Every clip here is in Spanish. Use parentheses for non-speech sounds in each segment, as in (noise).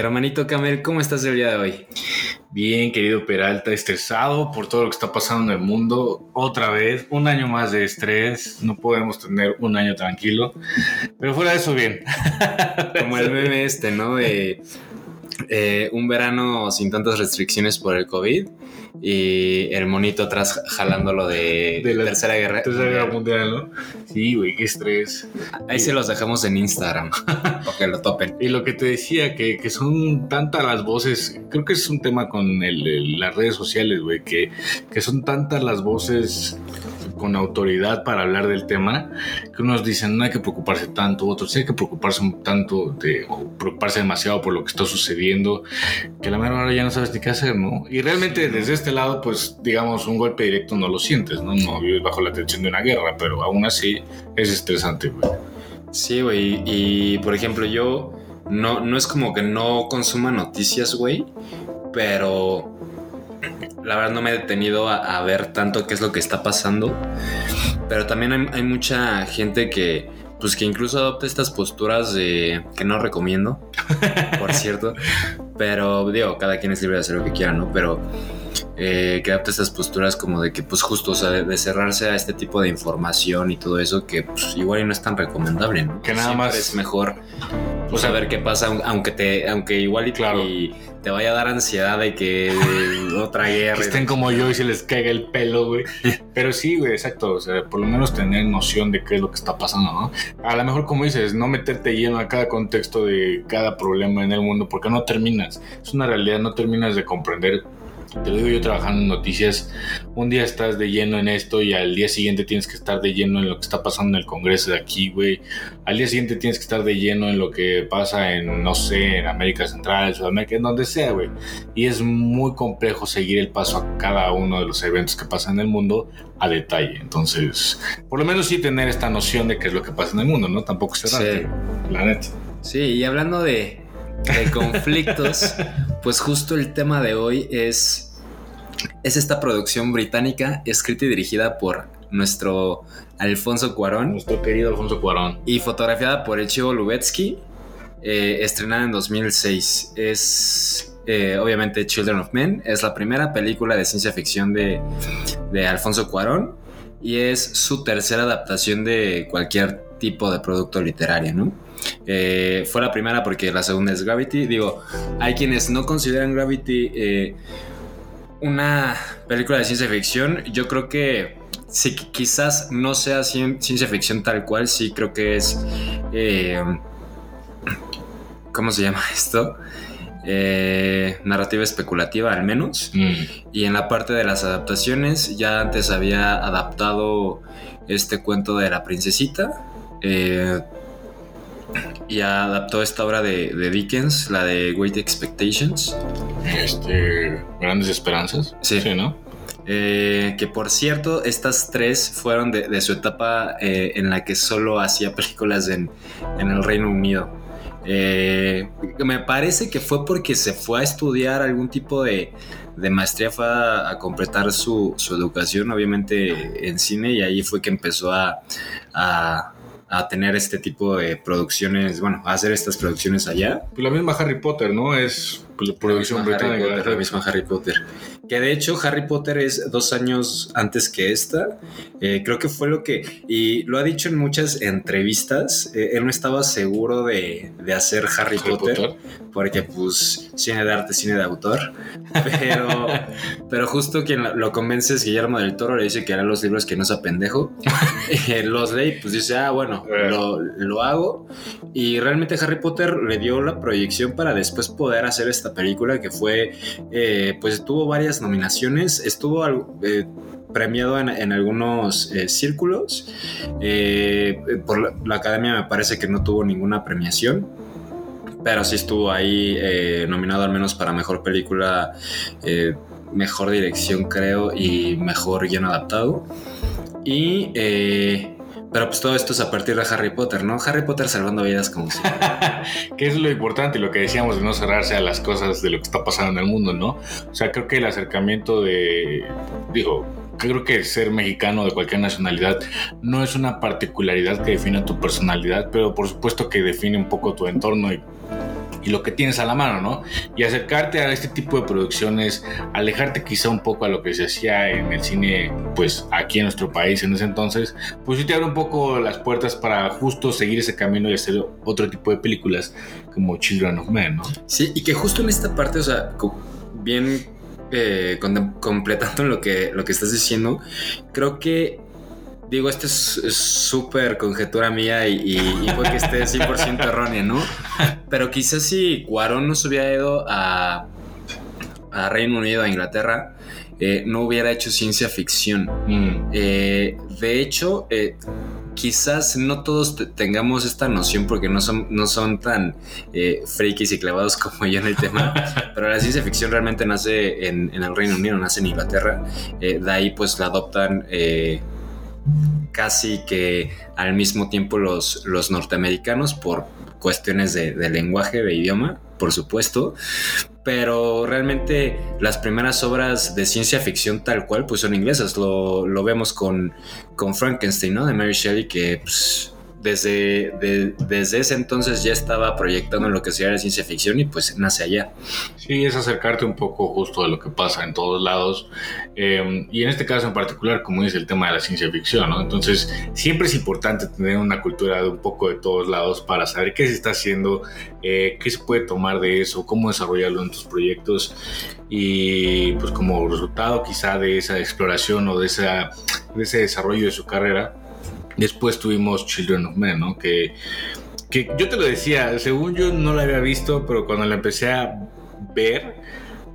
Hermanito Camel, ¿cómo estás el día de hoy? Bien, querido Peralta, estresado por todo lo que está pasando en el mundo. Otra vez, un año más de estrés. No podemos tener un año tranquilo. Pero fuera de eso, bien. (laughs) Como el meme este, ¿no? De eh, un verano sin tantas restricciones por el COVID y el monito atrás jalándolo de, De la Tercera Guerra. Tercera Guerra Mundial, ¿no? Sí, güey, qué estrés. Ahí se los dejamos en Instagram, (laughs) para que lo topen. Y lo que te decía, que, que son tantas las voces, creo que es un tema con el- el- las redes sociales, güey, que, que son tantas las voces con autoridad para hablar del tema, que unos dicen no hay que preocuparse tanto, otros hay que preocuparse un tanto, de, o preocuparse demasiado por lo que está sucediendo, que a la mera hora ya no sabes ni qué hacer, ¿no? Y realmente desde este lado, pues digamos, un golpe directo no lo sientes, ¿no? No vives bajo la tensión de una guerra, pero aún así es estresante, güey. Sí, güey. Y por ejemplo, yo no, no es como que no consuma noticias, güey. Pero la verdad no me he detenido a, a ver tanto qué es lo que está pasando. Pero también hay, hay mucha gente que, pues que incluso adopta estas posturas de que no recomiendo, por cierto. (laughs) Pero digo, cada quien es libre de hacer lo que quiera, ¿no? Pero eh, que adopta estas posturas como de que, pues justo, o sea, de, de cerrarse a este tipo de información y todo eso, que pues, igual y no es tan recomendable, ¿no? Que nada Siempre más- es mejor pues, sea, saber qué pasa, aun- aunque te, aunque igual y, Claro. y te vaya a dar ansiedad de que (laughs) otra guerra. que estén como yo y se les caiga el pelo, güey. Pero sí, güey, exacto. O sea, por lo menos tener noción de qué es lo que está pasando, ¿no? A lo mejor, como dices, no meterte lleno a cada contexto de cada problema en el mundo, porque no terminas. Es una realidad, no terminas de comprender. Te lo digo yo trabajando en noticias. Un día estás de lleno en esto y al día siguiente tienes que estar de lleno en lo que está pasando en el Congreso de aquí, güey. Al día siguiente tienes que estar de lleno en lo que pasa en, no sé, en América Central, Sudamérica, en donde sea, güey y es muy complejo seguir el paso a cada uno de los eventos que pasan en el mundo a detalle. Entonces, por lo menos sí tener esta noción de qué es lo que pasa en el mundo, ¿no? Tampoco cerrarte, la neta. Sí, y hablando de, de conflictos, pues justo el tema de hoy es, es esta producción británica escrita y dirigida por nuestro Alfonso Cuarón Nuestro querido Alfonso Cuarón. y fotografiada por el Chivo Lubetsky, eh, estrenada en 2006. Es eh, obviamente Children of Men, es la primera película de ciencia ficción de, de Alfonso Cuarón y es su tercera adaptación de cualquier tipo de producto literario, ¿no? Eh, fue la primera porque la segunda es Gravity. Digo, hay quienes no consideran Gravity eh, una película de ciencia ficción. Yo creo que sí, qui- quizás no sea cien- ciencia ficción tal cual, sí creo que es... eh, ¿Cómo se llama esto? Eh, narrativa especulativa al menos. Mm. Y en la parte de las adaptaciones, ya antes había adaptado este cuento de la princesita. Eh, y adaptó esta obra de, de Dickens, la de Great Expectations. Este, grandes esperanzas. Sí. ¿no? Eh, que por cierto, estas tres fueron de, de su etapa eh, en la que solo hacía (laughs) películas en, en el Reino Unido. Eh, me parece que fue porque se fue a estudiar algún tipo de, de maestría, fue a, a completar su, su educación, obviamente en cine, y ahí fue que empezó a, a, a tener este tipo de producciones, bueno, a hacer estas producciones allá. Pues la misma Harry Potter, ¿no? Es producción La misma Harry británica. La misma Harry Potter. Que de hecho Harry Potter es dos años antes que esta. Eh, creo que fue lo que... Y lo ha dicho en muchas entrevistas. eh, él no estaba seguro de, de hacer Harry, Harry Potter, Potter. Porque pues cine de arte, cine de autor. Pero, (laughs) pero justo quien lo- convence es Guillermo del Toro. Le dice que hará los libros que no sea pendejo. (laughs) Los lee y pues dice, ah, bueno, lo, lo hago. Y realmente Harry Potter le dio la proyección para después poder hacer esta película que fue, eh, pues tuvo varias nominaciones, estuvo eh, premiado en, algunos eh, círculos. Por la, academia me parece que no tuvo ninguna premiación. Pero sí estuvo ahí nominado al menos para mejor película, mejor dirección, creo, y mejor guion adaptado. Y. eh, pero pues todo esto es a partir de Harry Potter, ¿no? Harry Potter salvando vidas como si. (laughs) que es lo importante y lo que decíamos de no cerrarse a las cosas de lo que está pasando en el mundo, ¿no? O sea, creo que el acercamiento de, digo, creo que ser mexicano de cualquier nacionalidad no es una particularidad que defina tu personalidad, pero por supuesto que define un poco tu entorno y y lo que tienes a la mano, ¿no? Y acercarte a este tipo de producciones, alejarte quizá un poco a lo que se hacía en el cine, pues aquí en nuestro país en ese entonces, pues sí te abre un poco las puertas para justo seguir ese camino y hacer otro tipo de películas como Children of Men, ¿no? Sí, y que justo en esta parte, o sea, bien eh, completando lo que, lo que estás diciendo, creo que, digo, esto es súper conjetura mía y, y, y puede que esté 100% errónea, ¿no? Pero quizás si Cuarón no se hubiera ido a, a Reino Unido, a Inglaterra, eh, no hubiera hecho ciencia ficción. Mm, Eh, de hecho, eh, quizás no todos te- tengamos esta noción porque no son, no son tan frikis y clavados como yo en el tema, (laughs) pero la ciencia ficción realmente nace en, en el Reino Unido, nace en Inglaterra. De ahí pues la adoptan casi que al mismo tiempo los, los norteamericanos por cuestiones de, lenguaje, de idioma, por supuesto. Pero realmente las primeras obras de ciencia ficción tal cual pues son inglesas. Lo, lo vemos con, con Frankenstein, ¿no? De Mary Shelley, que pues, desde, de- desde ese entonces ya estaba proyectando lo que sería la ciencia ficción y pues nace allá. Sí, es acercarte un poco justo de lo que pasa en todos lados. Eh, y en este caso en particular, como dice el tema de la ciencia ficción, ¿no? Entonces, siempre es importante tener una cultura de un poco de todos lados para saber qué se está haciendo, eh, qué se puede tomar de eso, cómo desarrollarlo en tus proyectos. Y pues como resultado quizá de esa exploración o de, esa, de ese desarrollo de su carrera, después tuvimos Children of Men, ¿no? Que, que yo te lo decía, según yo no la había visto, pero cuando la empecé a ver,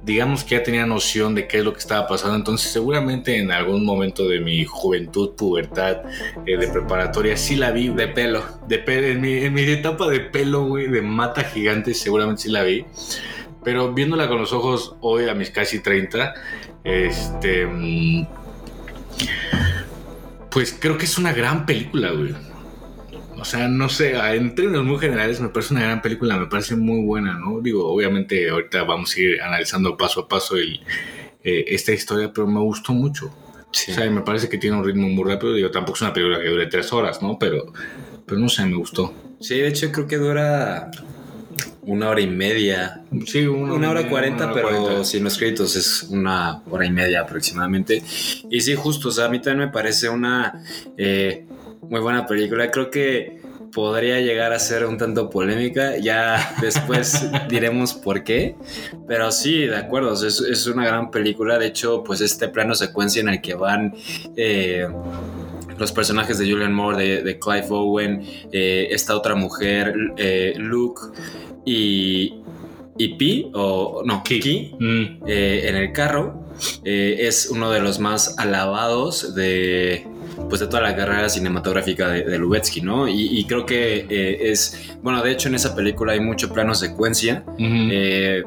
digamos que ya tenía noción de qué es lo que estaba pasando. Entonces, seguramente en algún momento de mi juventud, pubertad, eh, de preparatoria, sí la vi. De pelo. De pe- en, mi, en mi etapa de pelo, güey, de mata gigante, seguramente sí la vi. Pero viéndola con los ojos hoy, a mis casi 30, este. mm, Pues creo que es una gran película, güey. O sea, no sé, en términos muy generales me parece una gran película, me parece muy buena, ¿no? Digo, obviamente ahorita vamos a ir analizando paso a paso el, eh, esta historia, pero me gustó mucho. Sí. O sea, me parece que tiene un ritmo muy rápido. Digo, tampoco es una película que dure tres horas, ¿no? Pero, pero no sé, me gustó. Sí, de hecho creo que dura una hora y media. Sí, Una hora cuarenta, una hora pero 40. sin los créditos es una hora y media aproximadamente. Y sí, justo, o sea, a mí también me parece una eh, muy buena película. Creo que podría llegar a ser un tanto polémica, ya (laughs) después diremos por qué, pero sí, de acuerdo, es, es una gran película. De hecho, pues este plano secuencia en el que van... eh, los personajes de Julian Moore, de, de Clive Owen, eh, esta otra mujer, eh, Luke y, y Pi, o no, Ki, Mm, eh, en el carro, eh, es uno de los más alabados de, pues, de toda la carrera cinematográfica de, de Lubetsky, ¿no? Y, y creo que eh, es, bueno, de hecho en esa película hay mucho plano secuencia. Eh,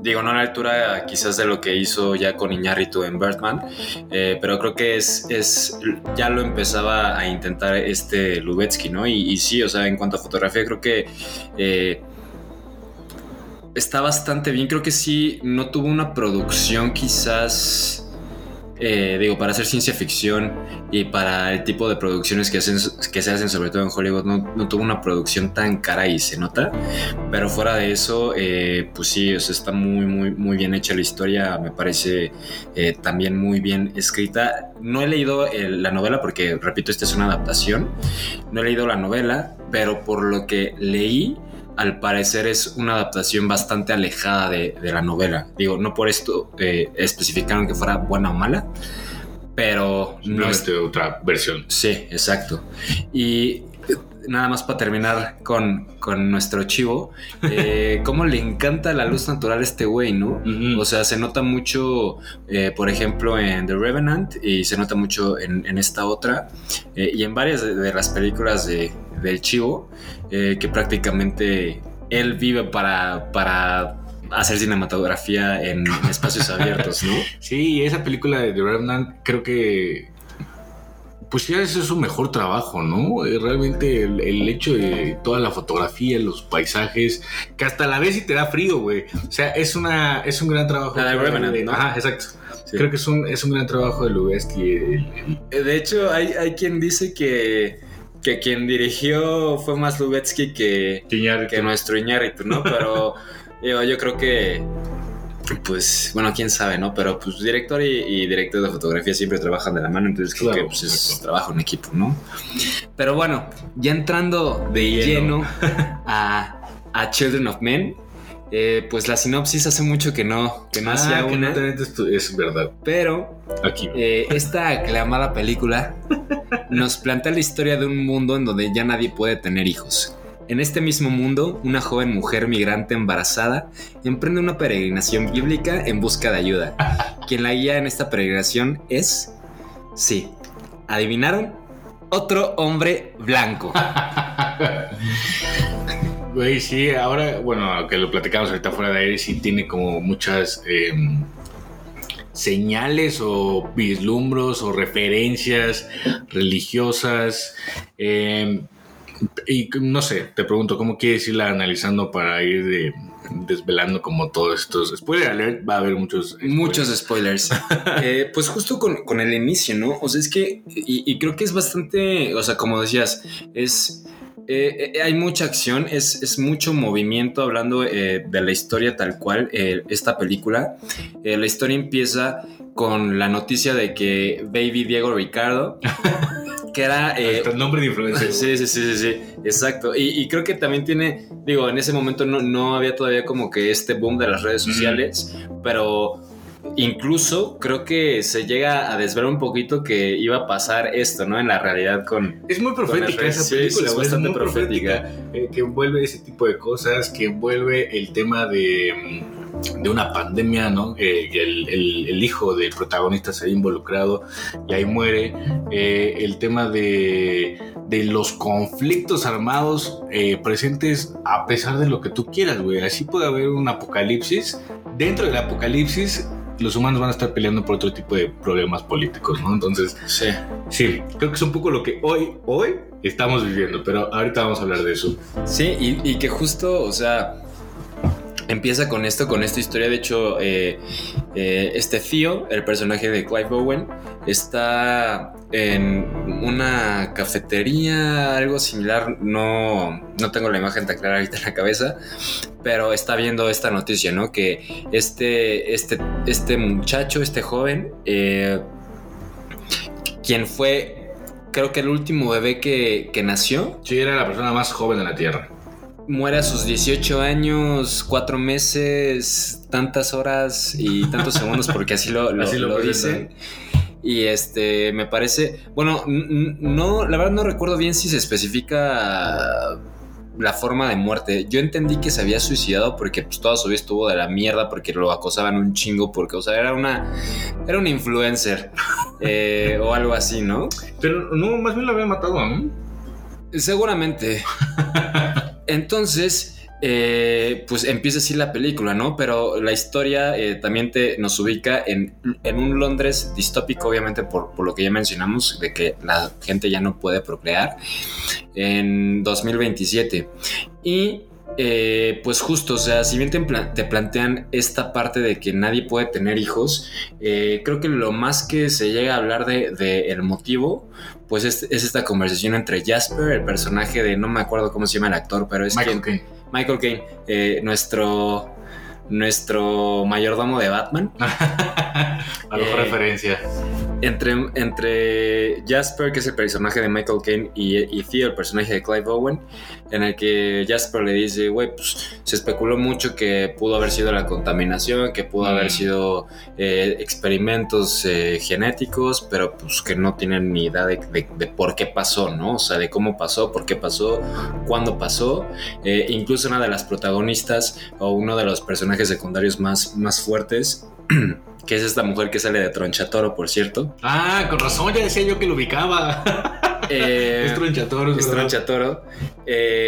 digo, no a la altura quizás de lo que hizo ya con Iñárritu en Birdman, eh, pero creo que es, es, ya lo empezaba a intentar este Lubetsky, ¿no? Y, sí, o sea, en cuanto a fotografía, creo que eh, está bastante bien. Creo que sí, no tuvo una producción quizás. Eh, digo, para hacer ciencia ficción y para el tipo de producciones que, hacen, que se hacen, sobre todo en Hollywood, no, no tuvo una producción tan cara y se nota. Pero fuera de eso, eh, pues sí, o sea, está muy, muy, muy bien hecha la historia. Me parece eh, también muy bien escrita. No he leído el- la novela porque, repito, esta es una adaptación. No he leído la novela, pero por lo que leí, al parecer es una adaptación bastante alejada de, de la novela. Digo, no por esto eh, especificaron que fuera buena o mala, pero no es, otra versión. Sí, exacto. Y nada más para terminar con, con nuestro chivo, eh, cómo le encanta la luz natural a este güey, ¿no? O sea, se nota mucho, eh, por ejemplo, en The Revenant y se nota mucho en, en esta otra eh, y en varias de, de las películas de, del Chivo, eh, que prácticamente él vive para, para hacer cinematografía en espacios abiertos, ¿no? (laughs) Sí, esa película de The Revenant creo que pues ya ese es su mejor trabajo, ¿no? Eh, Realmente el, el hecho de toda la fotografía, los paisajes, que hasta la vez sí te da frío, güey. O sea, es una es un gran trabajo. La de Revenant, ¿no? Ajá, exacto. Sí. Creo que es un, es un gran trabajo de Lubeski. Eh, De hecho, hay, hay quien dice que, que quien dirigió fue más Lubetsky que, que nuestro Iñárritu, ¿no? Pero (laughs) digo, yo creo que, pues, bueno, quién sabe, ¿no? Pero pues director y, y director de fotografía siempre trabajan de la mano, entonces creo Claro, que pues, es trabajo en equipo, ¿no? Pero bueno, ya entrando de Lleno. lleno (laughs) a, a Children of Men, eh, pues la sinopsis hace mucho que no, que no hacía Ah, que una, no es verdad. pero Aquí. eh, esta aclamada película nos plantea la historia de un mundo en donde ya nadie puede tener hijos. En este mismo mundo, una joven mujer migrante embarazada emprende una peregrinación bíblica en busca de ayuda. (laughs) Quien la guía en esta peregrinación es, sí, ¿adivinaron? Otro hombre blanco. (laughs) Güey, sí, ahora, bueno, que lo platicamos ahorita fuera de aire, sí tiene como muchas eh, señales o vislumbros o referencias religiosas. eh, y no sé, te pregunto, ¿cómo quieres irla analizando para ir de- desvelando como todos estos? Spoiler alert, va a haber muchos. Muchos spoilers. (laughs) Eh, pues justo con, con el inicio, ¿no? O sea, es que, y, y creo que es bastante, o sea, como decías, es... eh, eh, hay mucha acción, es, es mucho movimiento hablando eh, de la historia tal cual, eh, esta película. Eh, la historia empieza con la noticia de que Baby Diego Ricardo, (laughs) que era... eh, el nombre de influencer. (laughs) Sí, sí, sí, sí, sí, exacto. Y, y creo que también tiene, digo, en ese momento no, no había todavía como que este boom de las redes sociales, pero incluso creo que se llega a desvelar un poquito que iba a pasar esto, ¿no? En la realidad con... Es muy profética esa película, sí, es bastante muy profética. eh, que envuelve ese tipo de cosas, que envuelve el tema de, mm, de una pandemia, ¿no? Eh, el, el- el hijo del protagonista se ha involucrado y ahí muere. Eh, el tema de, de los conflictos armados presentes a pesar de lo que tú quieras, güey. Así puede haber un apocalipsis. Dentro del apocalipsis, los humanos van a estar peleando por otro tipo de problemas políticos, ¿no? Entonces, Sí. Sí, creo que es un poco lo que hoy, hoy estamos viviendo, pero ahorita vamos a hablar de eso. Sí, y, y que justo, o sea, empieza con esto, con esta historia. De hecho, eh, eh, este Theo, el personaje de Clive Owen, está en una cafetería, algo similar. No, no tengo la imagen tan clara ahorita en la cabeza, pero está viendo esta noticia, ¿no? Que este, este, este muchacho, este joven, eh, quien fue, creo que el último bebé que, que nació, Sí, era la persona más joven de la Tierra. Muere a sus 18 años, 4 meses, tantas horas y tantos segundos, porque así lo, lo, Así lo dicen. Y este, me parece, bueno, no, la verdad no recuerdo bien si se especifica la forma de muerte. Yo entendí que se había suicidado porque pues, toda su vida estuvo de la mierda, porque lo acosaban un chingo, porque, o sea, era una, era un influencer (laughs) eh, o algo así, ¿no? Pero no, más bien lo habían matado, ¿no? Seguramente. (laughs) Entonces, eh, pues empieza así la película, ¿no? Pero la historia eh, también te, nos ubica en, en un Londres distópico, obviamente por, por lo que ya mencionamos, de que la gente ya no puede procrear, en 2027. Y eh, pues justo, o sea, si bien te, pla- te plantean esta parte de que nadie puede tener hijos, eh, creo que lo más que se llega a hablar de, de el motivo, pues es, es esta conversación entre Jasper, el personaje de, no me acuerdo cómo se llama el actor, pero es Michael Caine. Michael Caine, eh, nuestro, nuestro mayordomo de Batman. (laughs) A lo Eh, referencia. entre, entre Jasper, que es el personaje de Michael Caine, y, y Theo, el personaje de Clive Owen, en el que Jasper le dice, güey, pues se especuló mucho que pudo haber sido la contaminación, que pudo haber Mm. sido eh, experimentos eh, genéticos, pero pues que no tienen ni idea de, de- de por qué pasó, ¿no? O sea, de cómo pasó, por qué pasó, cuándo pasó. Eh, incluso una de las protagonistas o uno de los personajes secundarios más, más fuertes, (clears throat) que es esta mujer que sale de Tronchatoro, por cierto. Ah, con razón, ya decía yo que lo ubicaba. Eh, (laughs) es Tronchatoro, es. Tronchatoro. Eh,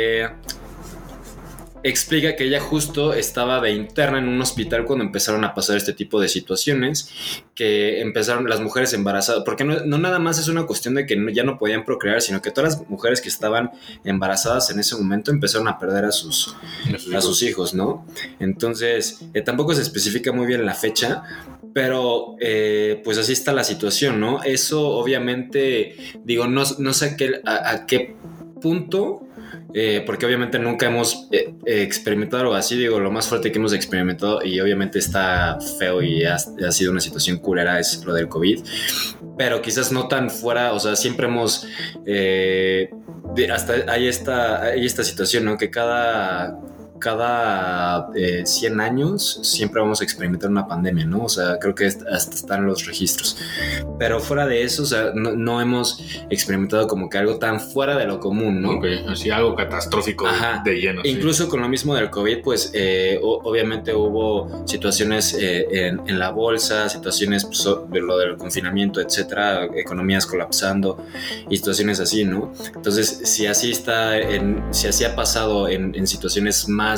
explica que ella justo estaba de interna en un hospital cuando empezaron a pasar este tipo de situaciones, que empezaron las mujeres embarazadas, porque no, no nada más es una cuestión de que no- ya no podían procrear, sino que todas las mujeres que estaban embarazadas en ese momento empezaron a perder a sus, a sus hijos, ¿no? Entonces, eh, tampoco se especifica muy bien la fecha, pero eh, pues así está la situación, ¿no? Eso obviamente, digo, no, no sé a qué, a, a qué punto, eh, porque obviamente nunca hemos eh, eh, experimentado algo así, digo, lo más fuerte que hemos experimentado y obviamente está feo y ha, sido una situación culera es lo del COVID, pero quizás no tan fuera, o sea, siempre hemos... hasta hay esta, hay esta situación, ¿no? Que cada, cada eh, 100 años siempre vamos a experimentar una pandemia, ¿no? O sea, creo que hasta están los registros. Pero fuera de eso, o sea, no, no hemos experimentado como que algo tan fuera de lo común, ¿no? Ok, así algo catastrófico Ajá. de lleno. sí. Incluso con lo mismo del COVID, pues eh, o- obviamente hubo situaciones eh, en, en la bolsa, situaciones pues, de lo del confinamiento, etcétera, economías colapsando y situaciones así, ¿no? Entonces, si así está, en, si así ha pasado en, en situaciones más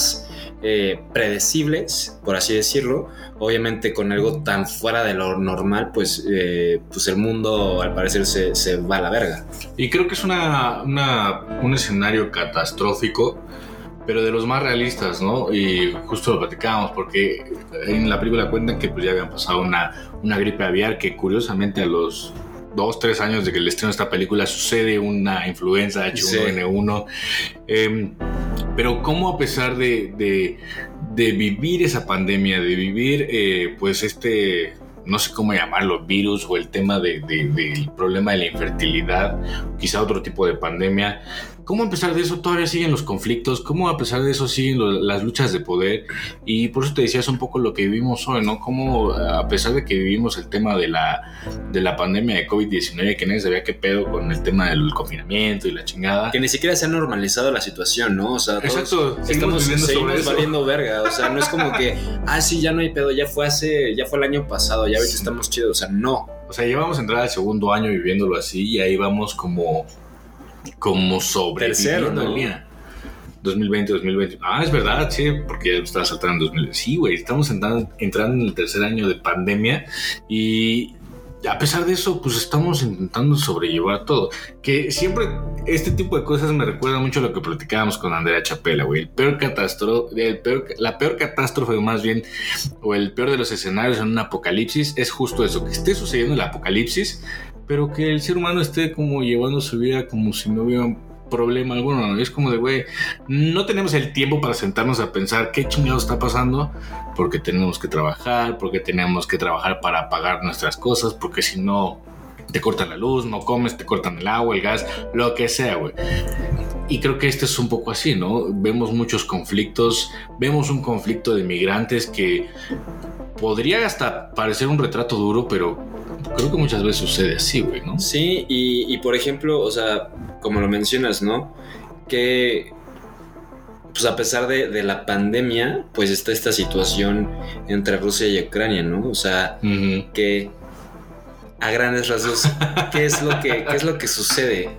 eh, predecibles, por así decirlo, obviamente con algo tan fuera de lo normal, pues, eh, pues el mundo al parecer se, se va a la verga. Y creo que es una, una- un escenario catastrófico, pero de los más realistas, ¿no? Y justo lo platicábamos, porque en la película cuentan que pues ya habían pasado una, una gripe aviar que curiosamente a los dos, tres años de que el estreno de esta película sucede una influenza H1N1. Em, pero cómo a pesar de, de- de vivir esa pandemia, de vivir eh, pues este, no sé cómo llamarlo, virus o el tema de- de- del problema de la infertilidad, quizá otro tipo de pandemia, cómo a pesar de eso todavía siguen los conflictos, cómo a pesar de eso siguen lo- las luchas de poder y por eso te decías un poco lo que vivimos hoy, ¿no? Cómo a pesar de que vivimos el tema de la, de la pandemia de COVID-19, que nadie sabía qué pedo con el tema del confinamiento y la chingada. Que ni siquiera se ha normalizado la situación, ¿no? O sea, todos Exacto, estamos seguimos valiendo verga. O sea, no es como que, (laughs) ah, sí, ya no hay pedo, ya fue hace, ya fue el año pasado, ya ahorita Sí. estamos chidos. O sea, no. O sea, llevamos a entrar al segundo año viviéndolo así y ahí vamos como, como sobreviviendo Tercero, ¿no? día. 2020, 2020. Ah, es verdad, sí, porque ya estaba saltando en 2020. Sí, güey, estamos entrando, entrando en el tercer año de pandemia y a pesar de eso, pues estamos intentando sobrellevar todo. Que siempre este tipo de cosas me recuerda mucho a lo que platicábamos con Andrea Chapela, güey. El peor catástrofe, el peor, la peor catástrofe, más bien, o el peor de los escenarios en un apocalipsis es justo eso, que esté sucediendo el apocalipsis, pero que el ser humano esté como llevando su vida como si no hubiera problema alguno. ¿no? Es como de, güey, no tenemos el tiempo para sentarnos a pensar qué chingado está pasando, porque tenemos que trabajar, porque tenemos que trabajar para pagar nuestras cosas, porque si no te cortan la luz, no comes, te cortan el agua, el gas, lo que sea, güey. Y creo que este es un poco así, ¿no? Vemos muchos conflictos, vemos un conflicto de migrantes que podría hasta parecer un retrato duro, pero creo que muchas veces sucede así, güey, ¿no? Sí, y, y por ejemplo, o sea, como lo mencionas, ¿no? Que pues a pesar de, de la pandemia, pues está esta situación entre Rusia y Ucrania, ¿no? O sea, que a grandes rasgos, ¿qué es lo que, qué es lo que sucede?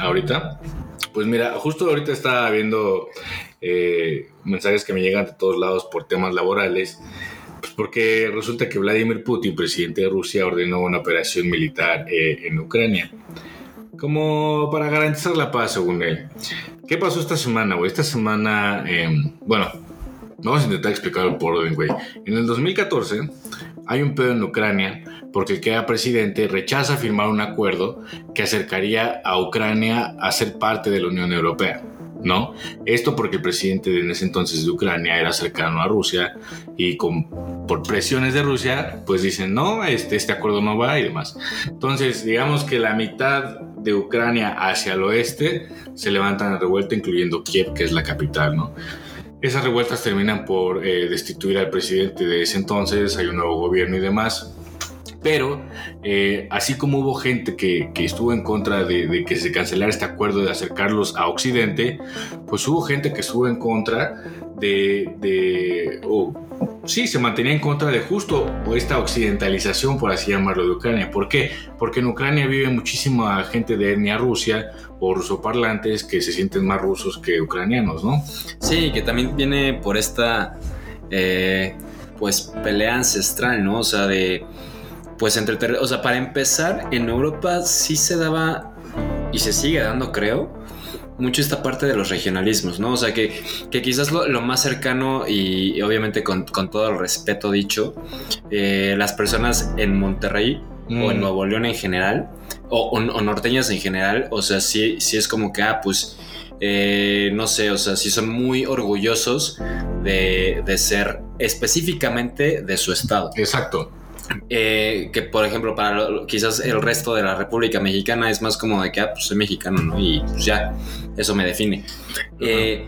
Ahorita, pues mira, justo ahorita estaba viendo eh, mensajes que me llegan de todos lados por temas laborales, pues porque resulta que Vladimir Putin, presidente de Rusia, ordenó una operación militar eh, en Ucrania, como para garantizar la paz, según él. ¿Qué pasó esta semana, güey? Esta semana, eh, bueno, vamos a intentar explicarlo por orden, güey. En el 2014 hay un pedo en Ucrania porque el que era presidente rechaza firmar un acuerdo que acercaría a Ucrania a ser parte de la Unión Europea. ¿no? Esto porque el presidente en ese entonces de Ucrania era cercano a Rusia y con, por presiones de Rusia, pues dicen, no, este, este acuerdo no va y demás. Entonces, digamos que la mitad de Ucrania hacia el oeste se levantan en revuelta, incluyendo Kiev, que es la capital, ¿no? Esas revueltas terminan por eh, destituir al presidente de ese entonces, hay un nuevo gobierno y demás. Pero eh, así como hubo gente que, estuvo en contra de, que se cancelara este acuerdo de acercarlos a Occidente, pues hubo gente que estuvo en contra de, de sí, se mantenía en contra de justo esta occidentalización, por así llamarlo, de Ucrania. ¿Por qué? Porque en Ucrania vive muchísima gente de etnia rusia o rusoparlantes que se sienten más rusos que ucranianos, ¿no? Sí, que también viene por esta, eh, pues, pelea ancestral, ¿no? O sea, de, pues, entre, o sea, para empezar, en Europa sí se daba, y se sigue dando, creo, mucho esta parte de los regionalismos, ¿no? O sea, que, que quizás lo, lo, más cercano y, y obviamente con, con, todo el respeto dicho, eh, las personas en Monterrey mm. o en Nuevo León en general, o, o, o, norteñas en general, o sea, sí, sí es como que, ah, pues, eh, no sé, o sea, sí son muy orgullosos de, de ser específicamente de su estado. Exacto. Eh, que por ejemplo para lo, quizás el resto de la República Mexicana es más como de que ah, pues soy mexicano, ¿no? Y pues ya, eso me define. Uh -huh. eh,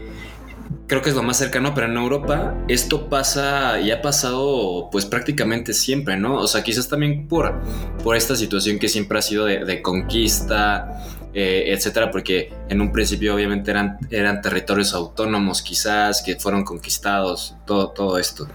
creo que es lo más cercano, pero en Europa esto pasa y ha pasado pues prácticamente siempre, ¿no? O sea, quizás también por, por esta situación que siempre ha sido de, de conquista, eh, etcétera, porque en un principio obviamente eran, eran territorios autónomos quizás, que fueron conquistados, todo, todo esto.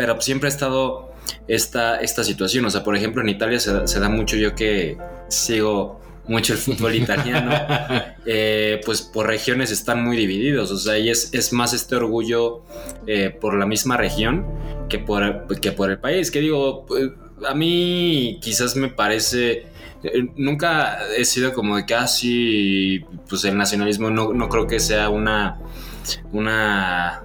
Pero siempre ha estado esta, esta situación. O sea, por ejemplo, en Italia se, se da mucho, yo que sigo mucho el fútbol italiano, (laughs) eh, pues por regiones están muy divididos. O sea, y es, es más este orgullo eh, por la misma región que por, que por el país. Que digo, pues, a mí quizás me parece. Eh, nunca he sido como de casi. Pues el nacionalismo no, no creo que sea una. Una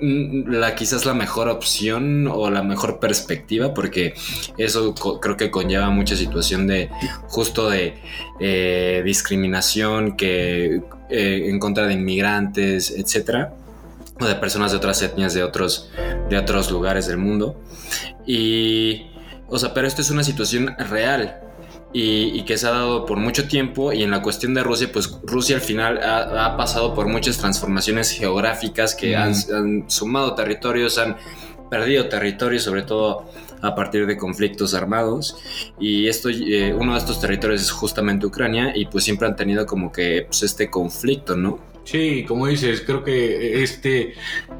la quizás la mejor opción o la mejor perspectiva porque eso creo que conlleva mucha situación de justo de eh, discriminación que eh, en contra de inmigrantes etcétera o de personas de otras etnias de otros de otros lugares del mundo. Y o sea pero esto es una situación real y, y, que se ha dado por mucho tiempo y en la cuestión de Rusia, pues Rusia al final ha, ha pasado por muchas transformaciones geográficas que mm. han, han, sumado territorios, han perdido territorios, sobre todo a partir de conflictos armados y esto eh, uno de estos territorios es justamente Ucrania y pues siempre han tenido como que pues, este conflicto, ¿no? Sí, como dices, creo que este,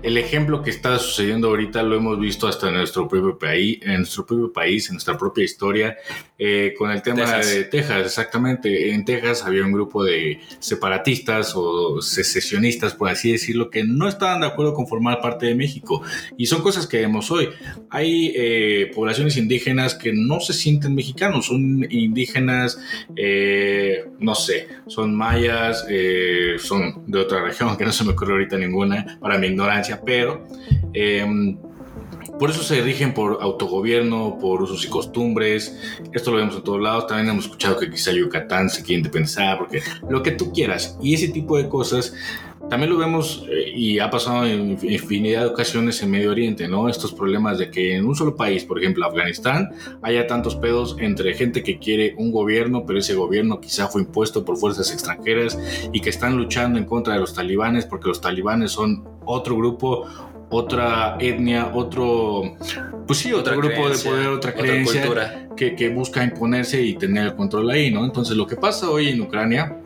el ejemplo que está sucediendo ahorita lo hemos visto hasta en nuestro propio país, en nuestro propio país, en nuestra propia historia, eh, con el tema Texas. de Texas, exactamente. En Texas había un grupo de separatistas o secesionistas, por así decirlo, que no estaban de acuerdo con formar parte de México. Y son cosas que vemos hoy. Hay eh, poblaciones indígenas que no se sienten mexicanos, son indígenas, eh, no sé, son mayas, eh, son de otra región, que no se me ocurre ahorita ninguna, para mi ignorancia, pero eh, por eso se rigen por autogobierno, por usos y costumbres. Esto lo vemos en todos lados. También hemos escuchado que quizá Yucatán se quiere independizar, porque lo que tú quieras. Y ese tipo de cosas también lo vemos eh, y ha pasado en infinidad de ocasiones en Medio Oriente, ¿no? Estos problemas de que en un solo país, por ejemplo Afganistán, haya tantos pedos entre gente que quiere un gobierno, pero ese gobierno quizá fue impuesto por fuerzas extranjeras y que están luchando en contra de los talibanes porque los talibanes son otro grupo, otra etnia, otro, pues sí, otro grupo creencia, de poder, otra creencia otra que, que busca imponerse y tener el control ahí, ¿no? Entonces lo que pasa hoy en Ucrania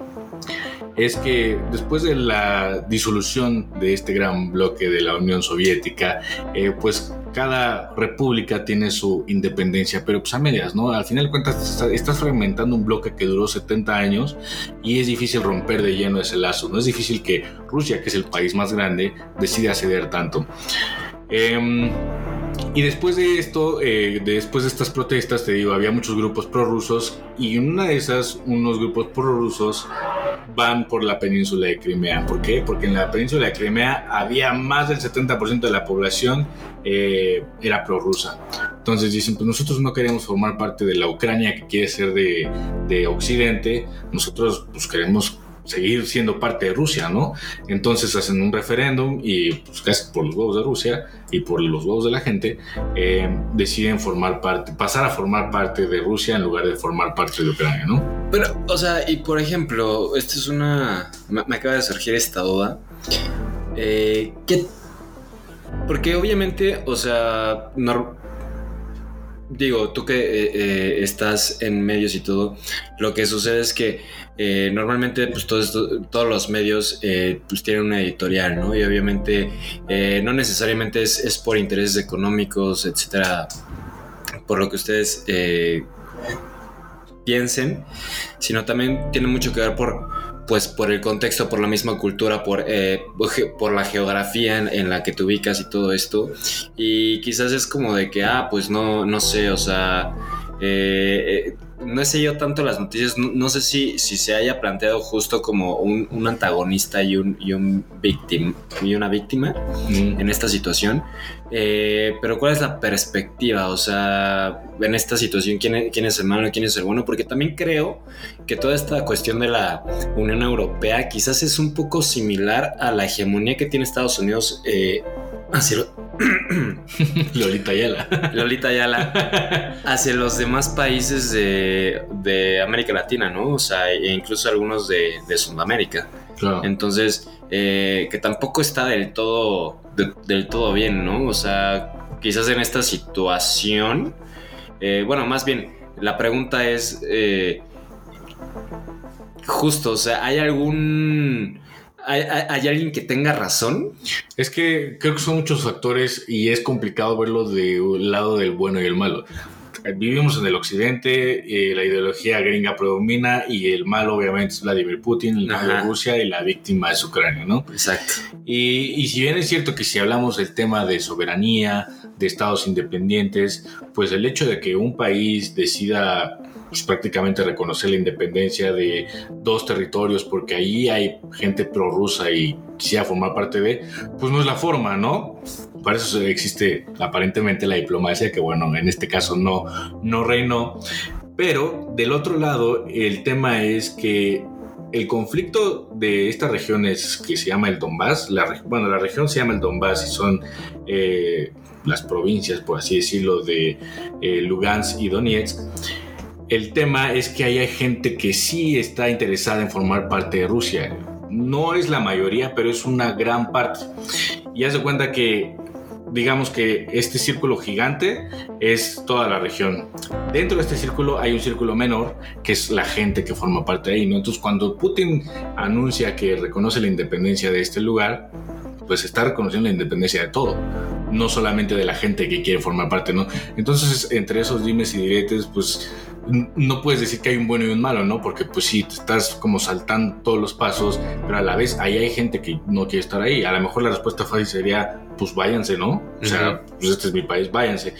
es que después de la disolución de este gran bloque de la Unión Soviética, eh, pues cada república tiene su independencia, pero pues a medias, ¿no? Al final de cuentas estás fragmentando un bloque que duró 70 años y es difícil romper de lleno ese lazo, no es difícil que Rusia, que es el país más grande, decida ceder tanto. Eh, y después de esto, eh, después de estas protestas, te digo, había muchos grupos prorrusos y en una de esas, unos grupos prorrusos van por la península de Crimea. ¿Por qué? Porque en la península de Crimea había más del 70% de la población eh, era prorrusa. Entonces dicen, pues nosotros no queremos formar parte de la Ucrania que quiere ser de, de Occidente, nosotros pues queremos seguir siendo parte de Rusia, ¿no? Entonces hacen un referéndum y pues, casi por los huevos de Rusia y por los huevos de la gente eh, deciden formar parte, pasar a formar parte de Rusia en lugar de formar parte de Ucrania, ¿no? Pero, o sea, y por ejemplo, esto es una. Me, acaba de surgir esta duda. Eh, ¿qué- Porque obviamente, o sea, nor- digo, tú que eh, eh, estás en medios y todo, lo que sucede es que eh, normalmente pues, todo todos los medios pues, tienen una editorial, ¿no? Y obviamente no necesariamente es, es por intereses económicos, etcétera, por lo que ustedes piensen, sino también tiene mucho que ver por, pues, por el contexto, por la misma cultura, por, eh, por la geografía en, en la que te ubicas y todo esto. Y quizás es como de que, ah, pues no, no sé, o sea, eh, eh, no he seguido tanto las noticias, no, no sé si, si se haya planteado justo como un, un antagonista y, un, y, un victim, y una víctima en esta situación. Eh, pero ¿cuál es la perspectiva? O sea, en esta situación, ¿quién es, quién es el malo, quién es el bueno? Porque también creo que toda esta cuestión de la Unión Europea quizás es un poco similar a la hegemonía que tiene Estados Unidos hacia lo- (clears throat) Lolita Ayala. Lolita Ayala (laughs) hacia los demás países de, de América Latina, ¿no? O sea, e incluso algunos de, de Sudamérica. Claro. Entonces, eh, que tampoco está del todo, de- del todo bien, ¿no? O sea, quizás en esta situación, eh, bueno, más bien, la pregunta es, eh, justo, o sea, ¿hay algún... ¿Hay, alguien que tenga razón? Es que creo que son muchos factores y es complicado verlo del lado del bueno y el malo. Vivimos en el occidente, eh, la ideología gringa predomina y el malo obviamente es Vladimir Putin, el malo es Rusia y la víctima es Ucrania, ¿no? Exacto. Y, y si bien es cierto que si hablamos del tema de soberanía, de estados independientes, pues el hecho de que un país decida pues, prácticamente reconocer la independencia de dos territorios porque ahí hay gente prorrusa y quisiera formar parte de, pues no es la forma, ¿no? Para eso existe aparentemente la diplomacia, que bueno, en este caso no, no reinó. Pero del otro lado, el tema es que el conflicto de estas regiones que se llama el Donbass, la, bueno, la región se llama el Donbass y son eh, las provincias, por así decirlo, de eh, Lugansk y Donetsk. El tema es que hay gente que sí está interesada en formar parte de Rusia. No es la mayoría, pero es una gran parte. Y haz cuenta que, digamos que este círculo gigante es toda la región. Dentro de este círculo hay un círculo menor, que es la gente que forma parte de ahí. Entonces, cuando Putin anuncia que reconoce la independencia de este lugar, pues está reconociendo la independencia de todo, no solamente de la gente que quiere formar parte. Entonces, entre esos dimes y diretes, pues no puedes decir que hay un bueno y un malo, ¿no? Porque pues sí, te estás como saltando todos los pasos, pero a la vez ahí hay gente que no quiere estar ahí. A lo mejor la respuesta fácil sería, pues váyanse, ¿no? O sea, pues este es mi país, váyanse.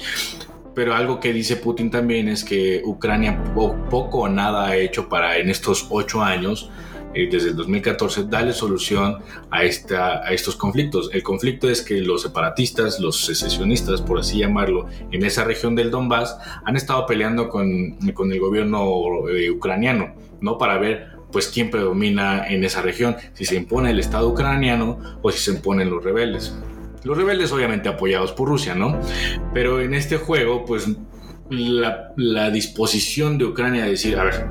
Pero algo que dice Putin también es que Ucrania po- poco o nada ha hecho para en estos ocho años, eh, desde el 2014, darle solución a, esta, a estos conflictos. El conflicto es que los separatistas, los secesionistas, por así llamarlo, en esa región del Donbass, han estado peleando con, con el gobierno eh, ucraniano, ¿no? Para ver pues quién predomina en esa región, si se impone el Estado ucraniano o si se imponen los rebeldes. Los rebeldes obviamente apoyados por Rusia, ¿no? Pero en este juego, pues la, la disposición de Ucrania de decir, a ver,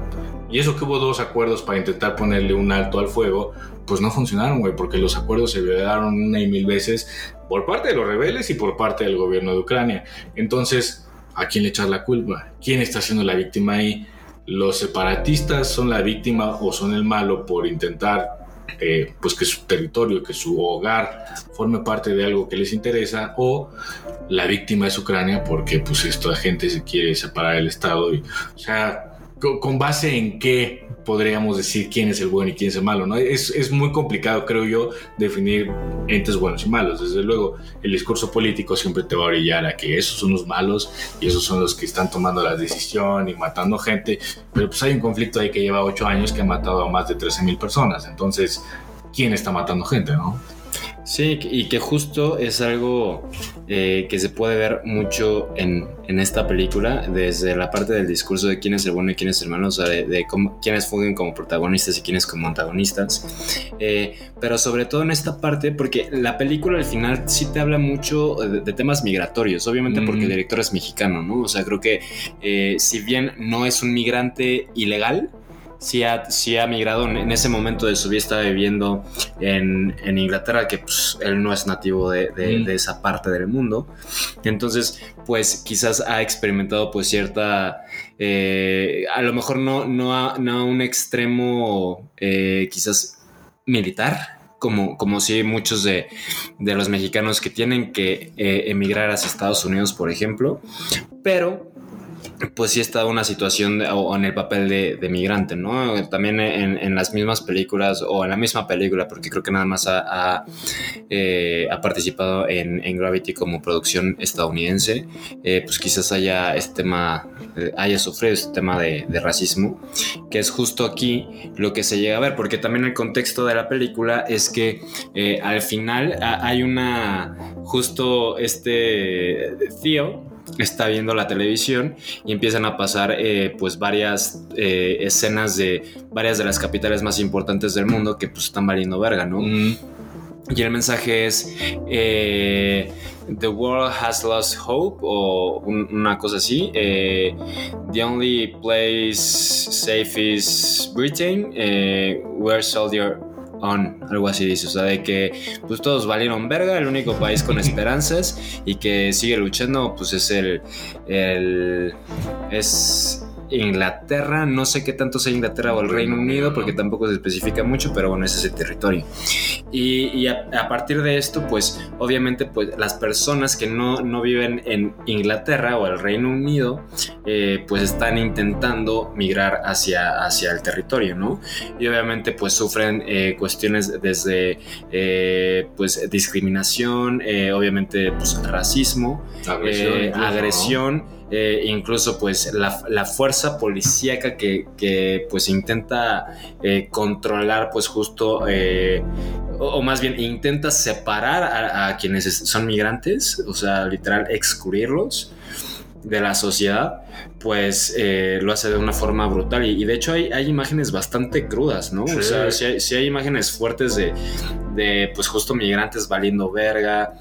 y eso que hubo dos acuerdos para intentar ponerle un alto al fuego, pues no funcionaron, güey, porque los acuerdos se violaron una y mil veces por parte de los rebeldes y por parte del gobierno de Ucrania. Entonces, ¿a quién le echas la culpa? ¿Quién está siendo la víctima ahí? ¿Los separatistas son la víctima o son el malo por intentar eh, pues que su territorio, que su hogar forme parte de algo que les interesa o la víctima es Ucrania porque pues esta gente se quiere separar del Estado y, o sea, con base en qué podríamos decir quién es el bueno y quién es el malo, ¿no? Es, es muy complicado, creo yo, definir entes buenos y malos. Desde luego, el discurso político siempre te va a orillar a que esos son los malos y esos son los que están tomando la decisión y matando gente, pero pues hay un conflicto ahí que lleva ocho años que ha matado a más de 13 mil personas, entonces, ¿quién está matando gente, no? Sí, y que justo es algo eh, que se puede ver mucho en, en, esta película, desde la parte del discurso de quién es el bueno y quién es el malo, o sea, de, de cómo, quiénes fungen como protagonistas y quiénes como antagonistas. Eh, pero sobre todo en esta parte, porque la película al final sí te habla mucho de, de temas migratorios, obviamente porque el director es mexicano, ¿no? O sea, creo que eh, si bien no es un migrante ilegal, sí ha, sí ha migrado en ese momento de su vida, estaba viviendo en, en Inglaterra, que pues, él no es nativo de, de, Mm. de esa parte del mundo. Entonces, pues quizás ha experimentado pues cierta, eh, a lo mejor no, no, a, no a un extremo eh, quizás militar. Como, como si muchos de, de los mexicanos que tienen que eh, emigrar hacia Estados Unidos, por ejemplo, pero pues sí está una situación o en el papel de, migrante, ¿no? También en, las mismas películas o en la misma película, porque creo que nada más ha, eh, participado en, Gravity como producción estadounidense, eh, pues quizás haya este tema, eh, haya sufrido este tema de, racismo, que es justo aquí lo que se llega a ver, porque también el contexto de la película es que al final ha- hay una, justo este Theo, está viendo la televisión y empiezan a pasar eh, pues varias eh, escenas de varias de las capitales más importantes del mundo que pues están valiendo verga, ¿no? Mm, Y el mensaje es eh, The world has lost hope o un- una cosa así. eh, the only place safe is Britain. eh, we're soldier on, algo así dice, o sea, de que pues todos valieron verga, el único país con esperanzas y que sigue luchando pues es el, el es Inglaterra, no sé qué tanto sea Inglaterra o el Reino Unido porque tampoco se especifica mucho, pero bueno, ese es el territorio. Y, y a, a partir de esto, pues obviamente pues las personas que no, no viven en Inglaterra o el Reino Unido, eh, pues están intentando migrar hacia, hacia el territorio, ¿no? Y obviamente pues sufren eh, cuestiones desde eh, pues discriminación, eh, obviamente pues racismo, agresión, eh, incluso pues la, la fuerza policíaca que, que, pues intenta eh, controlar pues justo eh, o, o, más bien intenta separar a, a, quienes son migrantes, o sea, literal excluirlos de la sociedad, pues lo hace de una forma brutal. Y, y de hecho hay, hay, imágenes bastante crudas, ¿no? Sí. O sea, si hay, si hay, imágenes fuertes de, de, pues justo migrantes valiendo verga.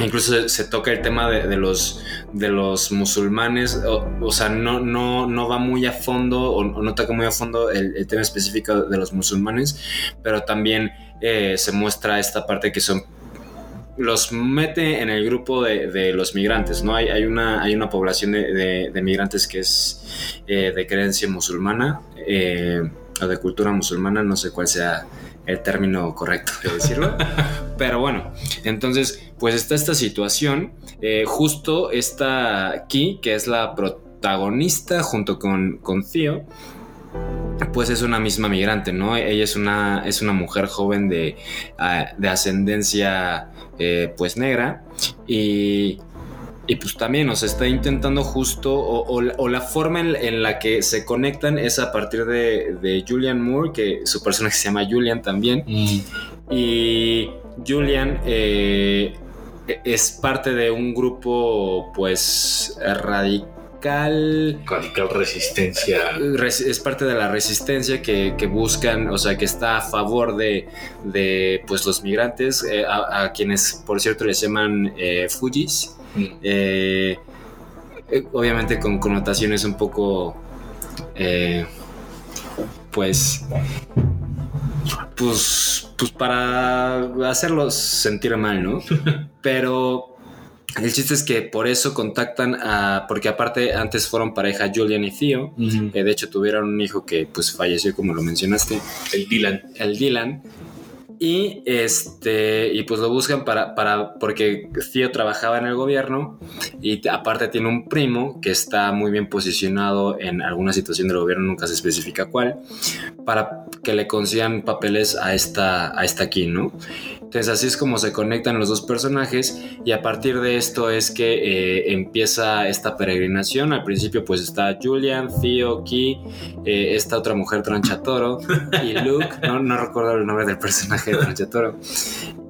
Incluso se, toca el tema de, de, los, de los musulmanes, o, sea, no, no, no va muy a fondo o, no toca muy a fondo el, tema específico de los musulmanes, pero también eh, se muestra esta parte que son los mete en el grupo de, de, los migrantes, ¿no? Hay, hay, una, hay una población de, de, de migrantes que es eh, de creencia musulmana eh, o de cultura musulmana, no sé cuál sea el término correcto de decirlo, (laughs) pero bueno, entonces pues está esta situación, eh, justo está aquí, que es la protagonista junto con, con Theo, pues es una misma migrante, ¿no? Ella es una, es una mujer joven de, uh, de ascendencia eh, pues negra y, y, pues también nos está intentando justo o, o, o la forma en, en, la que se conectan es a partir de, de, Julian Moore, que su personaje se llama Julian también mm. y Julian eh, es parte de un grupo pues radical radical. Radical resistencia. Es parte de la resistencia que, que buscan, o sea, que está a favor de, de pues, los migrantes, eh, a, a, quienes, por cierto, les llaman eh, Fujis. Mm. Eh, obviamente con connotaciones un poco, eh, pues, pues, pues para hacerlos sentir mal, ¿no? (laughs) Pero el chiste es que por eso contactan a. Porque aparte antes fueron pareja Julian y Theo. Uh -huh. eh, de hecho, tuvieron un hijo que pues falleció, como lo mencionaste. El Dylan. El Dylan. Y este. Y pues lo buscan para. para porque Theo trabajaba en el gobierno. Y aparte tiene un primo que está muy bien posicionado en alguna situación del gobierno, nunca se especifica cuál. Para que le consigan papeles a esta. a esta aquí, ¿no? Entonces así es como se conectan los dos personajes y a partir de esto es que eh, empieza esta peregrinación. Al principio pues está Julian, Theo, Key, eh, esta otra mujer Tronchatoro (laughs) y Luke, no, no recuerdo el nombre del personaje de Tronchatoro.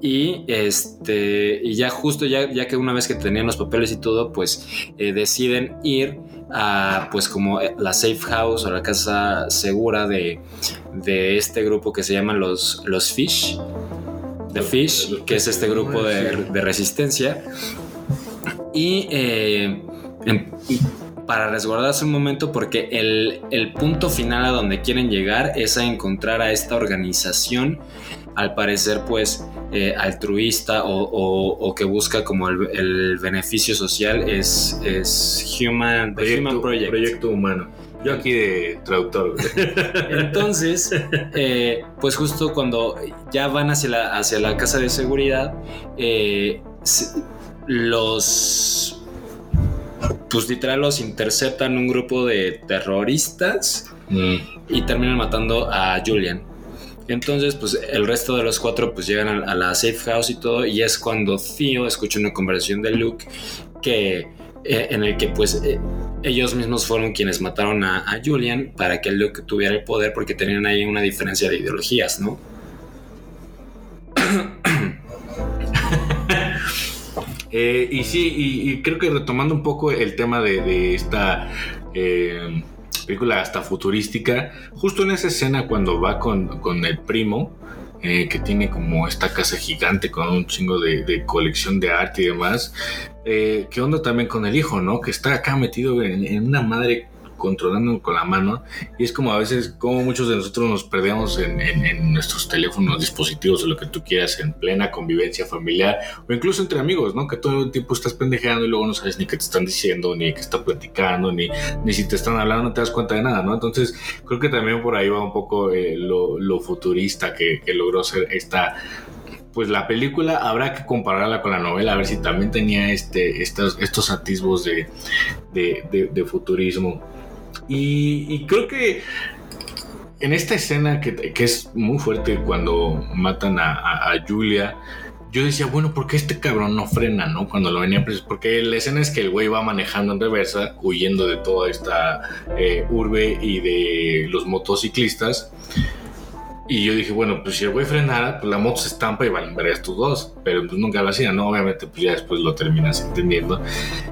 Y este y ya justo ya, ya que una vez que tenían los papeles y todo, pues eh, deciden ir a pues como la safe house o la casa segura de, de este grupo que se llaman los, los Fish. The Fish, que es este grupo de, de resistencia. Y eh, para resguardarse un momento, porque el, el punto final a donde quieren llegar es a encontrar a esta organización, al parecer, pues eh, altruista o, o- o que busca como el, el beneficio social, es, es Human, Human Project. proyecto humano. Yo aquí de traductor. (laughs) Entonces, eh, pues justo cuando ya van hacia la, hacia la casa de seguridad, eh, los... Pues literal los interceptan un grupo de terroristas Mm. y terminan matando a Julian. Entonces, pues el resto de los cuatro pues llegan a, a la safe house y todo y es cuando Theo escucha una conversación de Luke que eh, en el que pues eh, ellos mismos fueron quienes mataron a, Julian para que Luke tuviera el poder porque tenían ahí una diferencia de ideologías, ¿no? (laughs) Eh, y sí, y, y creo que retomando un poco el tema de, de esta película hasta futurística, justo en esa escena cuando va con, con el primo, eh, que tiene como esta casa gigante con un chingo de, colección de arte y demás, eh, ¿qué onda también con el hijo, no? Que está acá metido en una madre controlando con la mano y es como a veces como muchos de nosotros nos perdemos en, en- en nuestros teléfonos, dispositivos o lo que tú quieras en plena convivencia familiar o incluso entre amigos, ¿no? Que todo el tiempo estás pendejeando y luego no sabes ni qué te están diciendo, ni qué están platicando, ni, ni si te están hablando, no te das cuenta de nada, ¿no? Entonces creo que también por ahí va un poco eh, lo, lo futurista que, que logró ser esta pues la película habrá que compararla con la novela, a ver si también tenía este, estos, estos atisbos de, de, de- de futurismo. Y, creo que en esta escena que, es muy fuerte cuando matan a Julia, yo decía, bueno, ¿por qué este cabrón no frena, no? Cuando lo venía preso. Porque la escena es que el güey va manejando en reversa, huyendo de toda esta eh, urbe y de los motociclistas. Y yo dije, bueno, pues si el güey frenara, pues la moto se estampa y a ver estos dos. Pero pues nunca lo hacía, ¿no? Obviamente, pues ya después lo terminas entendiendo.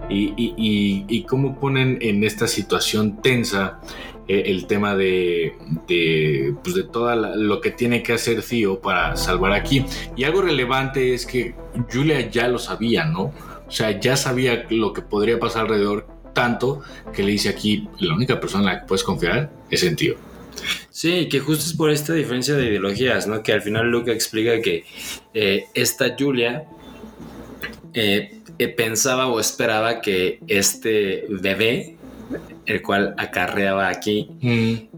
Y, y, y, y cómo ponen en esta situación tensa eh, el tema de, de, pues de todo lo que tiene que hacer Theo para salvar aquí. Y algo relevante es que Julia ya lo sabía, ¿no? O sea, ya sabía lo que podría pasar alrededor, tanto que le dice aquí, la única persona en la que puedes confiar es en Theo. Sí, que justo es por esta diferencia de ideologías, ¿no? Que al final Luke explica que eh, esta Julia eh, eh, pensaba o esperaba que este bebé, el cual acarreaba aquí,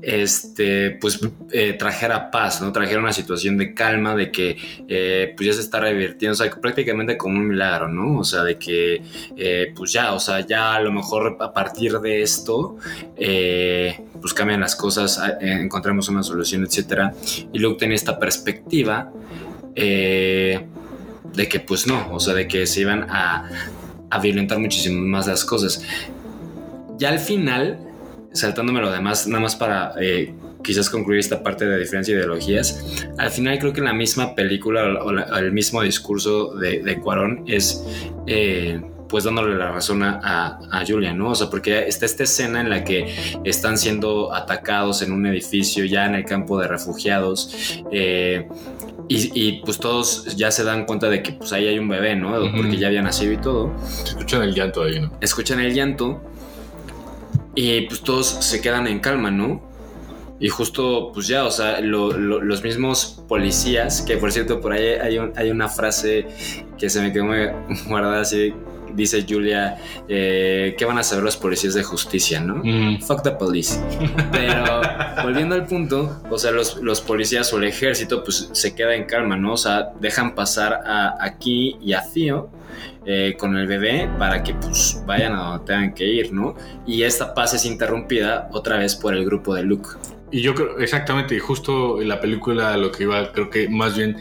este, pues eh, trajera paz, ¿no? Trajera una situación de calma, de que eh, pues ya se está revirtiendo, o sea, prácticamente como un milagro, ¿no? O sea, de que eh, pues ya, o sea, ya a lo mejor a partir de esto, pues cambian las cosas, encontramos una solución, etcétera. Y Luke tiene esta perspectiva de que pues no, o sea, de que se iban a, a violentar muchísimo más las cosas. Ya al final, saltándome lo demás, nada más para eh, quizás concluir esta parte de diferencia de ideologías, al final creo que la misma película o, la- o el mismo discurso de, de Cuarón es... eh, pues dándole la razón a, a, Julia, ¿no? O sea, porque está esta escena en la que están siendo atacados en un edificio ya en el campo de refugiados eh, y, y, pues todos ya se dan cuenta de que pues ahí hay un bebé, ¿no? Porque ya había nacido y todo escuchan el llanto ahí, ¿no? escuchan el llanto y pues todos se quedan en calma, ¿no? Y justo, pues ya, o sea, lo- lo- los mismos policías, que por cierto, por ahí hay, un- hay una frase que se me quedó (laughs) guardada así, dice Julia, eh, ¿qué van a saber los policías de justicia, no? Mm. Fuck the police. Pero volviendo al punto, o sea, los, los policías o el ejército, pues se queda en calma, ¿no? O sea, dejan pasar a aquí y a Theo eh, con el bebé para que pues vayan a donde tengan que ir, ¿no? Y esta paz es interrumpida otra vez por el grupo de Luke. Y yo creo, exactamente, y justo la película lo que iba, creo que más bien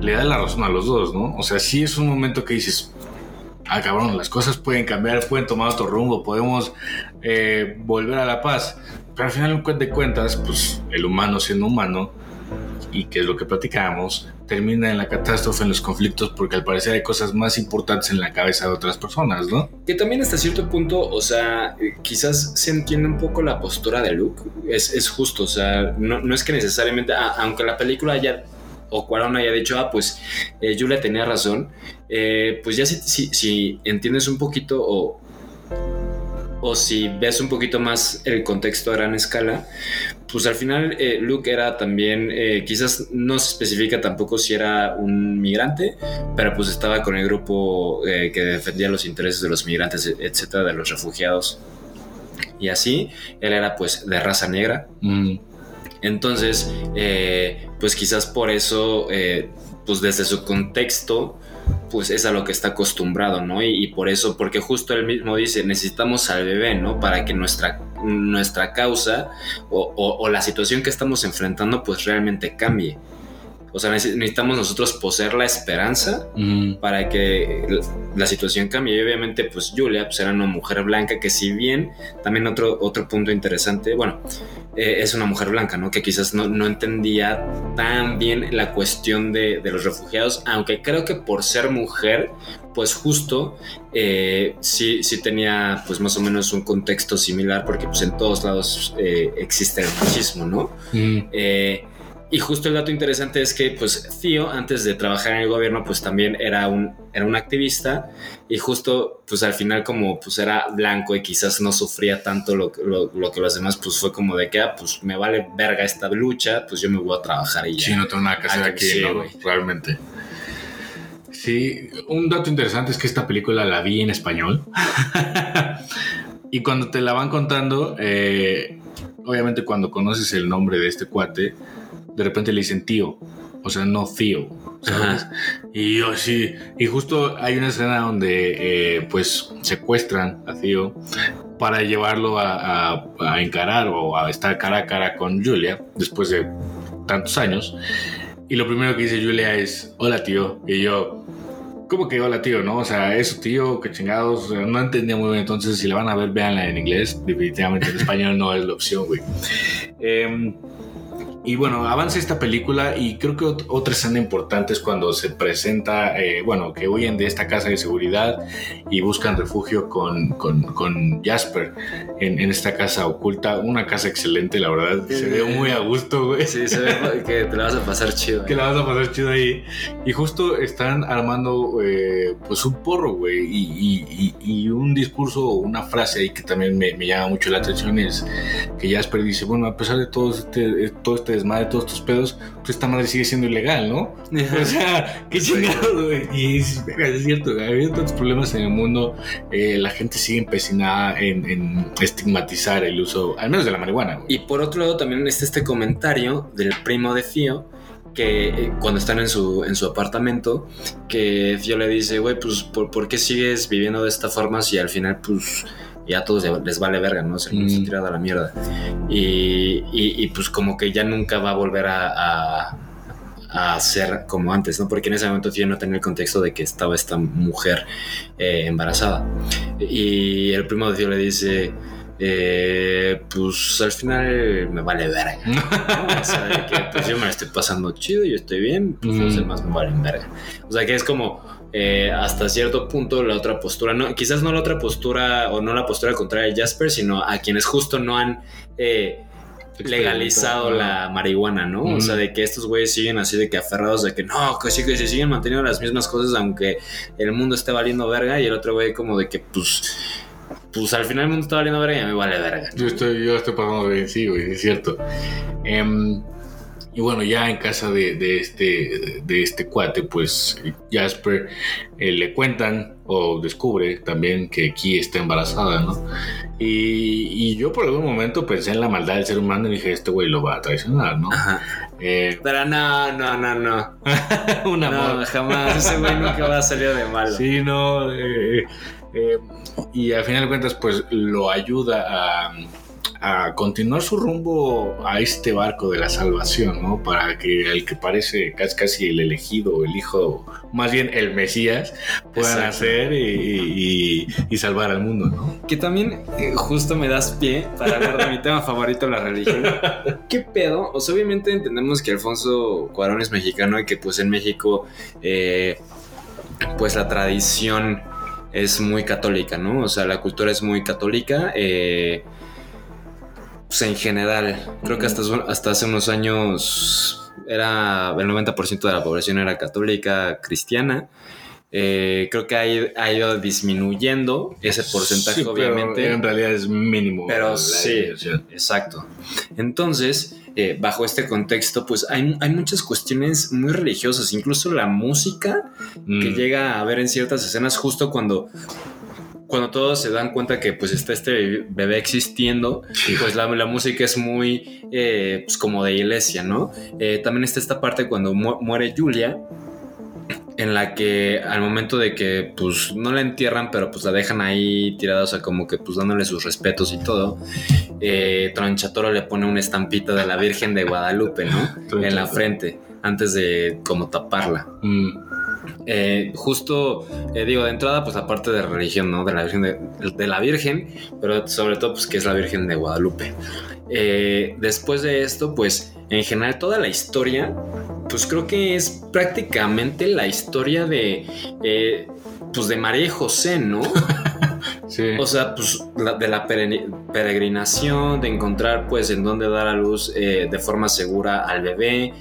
le da la razón a los dos, ¿no? O sea, sí es un momento que dices, ah, cabrón, las cosas pueden cambiar, pueden tomar otro rumbo, podemos eh, volver a la paz. Pero al final de cuentas, pues el humano siendo humano, y que es lo que platicábamos, termina en la catástrofe, en los conflictos, porque al parecer hay cosas más importantes en la cabeza de otras personas, ¿no? Que también hasta cierto punto, o sea, eh, quizás se entiende un poco la postura de Luke. Es, es justo, o sea, no, no es que necesariamente, aunque la película haya, o Cuarón haya dicho, ah, pues eh, Julia tenía razón, eh, pues ya si, si, si entiendes un poquito o, o si ves un poquito más el contexto a gran escala, pues al final eh, Luke era también, eh, quizás no se especifica tampoco si era un migrante, pero pues estaba con el grupo eh, que defendía los intereses de los migrantes, etcétera, de los refugiados. Y así, él era pues de raza negra. Mm, Entonces, eh, pues quizás por eso, eh, pues desde su contexto, pues es a lo que está acostumbrado, ¿no? Y, por eso, porque justo él mismo dice, necesitamos al bebé, ¿no? Para que nuestra, nuestra causa o- o la situación que estamos enfrentando, pues realmente cambie. O sea, neces- necesitamos nosotros poseer la esperanza mm, para que la- situación cambie. Y obviamente, pues Julia pues, era una mujer blanca que si bien, también otro, otro punto interesante, bueno, eh, es una mujer blanca, ¿no? Que quizás no, no entendía tan bien la cuestión de, de los refugiados, aunque creo que por ser mujer, pues justo eh, sí, sí tenía pues más o menos un contexto similar, porque pues en todos lados eh, existe el machismo, ¿no? mm. Y justo el dato interesante es que, pues, Theo, antes de trabajar en el gobierno, pues también era un, era un activista y justo, pues al final como pues era blanco y quizás no sufría tanto lo, lo, lo que los demás, pues fue como de que, ah, pues me vale verga esta lucha, pues yo me voy a trabajar y ya. Sí, no tengo nada que hacer Ah, aquí, sí. Realmente. Sí, un dato interesante es que esta película la vi en español. (laughs) y cuando te la van contando, eh, obviamente cuando conoces el nombre de este cuate, de repente le dicen tío, o sea, no tío. ¿sabes? Y yo sí, y justo hay una escena donde eh, pues secuestran a Tío para llevarlo a, a- a encarar o a estar cara a cara con Julia después de tantos años. Y lo primero que dice Julia es, hola tío. Y yo, ¿cómo que hola tío? ¿No? O sea, es su tío, que chingados. No entendía muy bien. Entonces, si la van a ver, véanla en inglés. Definitivamente en español no es la opción, güey. Em, y bueno, avanza esta película y creo que ot- otra escena importante es cuando se presenta, eh, bueno, que huyen de esta casa de seguridad y buscan refugio con, con- con Jasper en, en esta casa oculta. Una casa excelente, la verdad. Se ve muy a gusto, güey. Sí, se ve (laughs) que te la vas a pasar chido. Que la vas a pasar chido ahí. Y justo están armando eh, pues un porro, güey. Y, y- y- y un discurso o una frase ahí que también me, me llama mucho la atención es que Jasper dice, bueno, a pesar de todo este, todo este desmadre, todos estos pedos, pues esta madre sigue siendo ilegal, ¿no? O sea, qué chingado, güey. Y es, cierto, hay tantos problemas en el mundo, eh, la gente sigue empecinada en, en estigmatizar el uso, al menos de la marihuana, güey. Y por otro lado también está este comentario del primo de Fio que eh, cuando están en su, en su apartamento, que Fio le dice, güey, pues ¿por, por qué sigues viviendo de esta forma si al final pues ya a todos les vale verga, ¿no? Se les Mm. tirado a la mierda. Y, y- y, pues como que ya nunca va a volver a... a a ser como antes, ¿no? Porque en ese momento Fio no tenía el contexto de que estaba esta mujer eh, embarazada. Y el primo de Fio le dice, eh, pues al final me vale verga. ¿no? (laughs) O sea, de que pues yo me la estoy pasando chido, yo estoy bien, pues los Mm. demás me valen verga. O sea que es como eh, hasta cierto punto la otra postura, no, quizás no la otra postura o no la postura contraria de Jasper, sino a quienes justo no han eh, legalizado la marihuana, ¿no? O sea, de que estos güeyes siguen así de que aferrados de que no, que sí, que se siguen manteniendo las mismas cosas aunque el mundo esté valiendo verga y el otro güey como de que pues pues al final el mundo está valiendo verga y a mí me vale verga. Yo estoy, yo estoy pasando bien, sí, güey, es cierto. Em, y bueno, ya en casa de, de este, de este cuate, pues Jasper eh, le cuentan o descubre también que Key está embarazada, ¿no? Y, y yo por algún momento pensé en la maldad del ser humano y dije, este güey lo va a traicionar, ¿no? Ajá. Eh, Pero no, no, no, no. (laughs) un amor. No, jamás. Ese güey nunca va a salir de malo. Sí, no. eh, eh, y al final de cuentas, pues lo ayuda a, a continuar su rumbo a este barco de la salvación, ¿no? Para que el que parece casi, casi el elegido, el hijo, más bien el Mesías, pueda nacer y, y- y salvar al mundo, ¿no? Que también eh, justo me das pie para hablar de mi tema favorito, la religión. (laughs) ¿Qué pedo? O sea, obviamente entendemos que Alfonso Cuarón es mexicano y que pues en México eh, pues la tradición es muy católica, ¿no? O sea, la cultura es muy católica. eh, pues en general, creo que hasta, hasta hace unos años era el 90% de la población era católica, cristiana. Eh, creo que ha ido, ha ido disminuyendo ese porcentaje, Sí, pero obviamente. en realidad es mínimo. Pero sí, exacto. Entonces, eh, bajo este contexto, pues hay, hay muchas cuestiones muy religiosas, incluso la música que Mm. llega a ver en ciertas escenas justo cuando... Cuando todos se dan cuenta que pues está este bebé existiendo, Sí. pues la, la música es muy eh, pues como de iglesia, ¿no? Eh, también está esta parte cuando mu- muere Julia, en la que al momento de que pues no la entierran, pero pues la dejan ahí tirada, o sea, como que pues dándole sus respetos y todo, eh, Tronchatoro le pone una estampita de la Virgen de Guadalupe, ¿no? (laughs) en la frente, antes de como taparla. Mm. Eh, justo, eh, digo, de entrada, pues la parte de religión, ¿no? De la Virgen, de, la Virgen, pero sobre todo, pues que es la Virgen de Guadalupe. Eh, después de esto, pues en general toda la historia, pues creo que es prácticamente la historia de, pues de María José, ¿no? (laughs) O sea, pues la- de la pere- peregrinación, de encontrar pues en dónde dar a luz eh, de forma segura al bebé,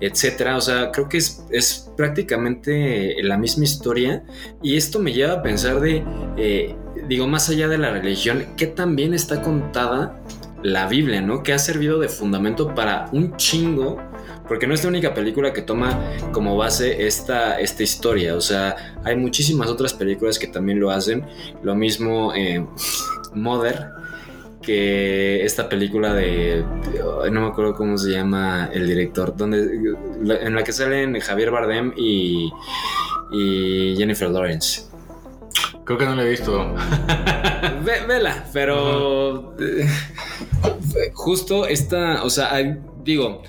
etcétera. O sea, creo que es, es prácticamente la misma historia y esto me lleva a pensar de, eh, digo, más allá de la religión, que también está contada la Biblia, ¿no? Que ha servido de fundamento para un chingo. Porque no es la única película que toma como base esta, esta historia. O sea, hay muchísimas otras películas que también lo hacen. Lo mismo eh, Mother, que esta película de. No me acuerdo cómo se llama el director. Donde, en la que salen Javier Bardem y Jennifer Lawrence. Creo que no lo he visto. (laughs) Ve- vela, pero. eh, justo esta. O sea, digo.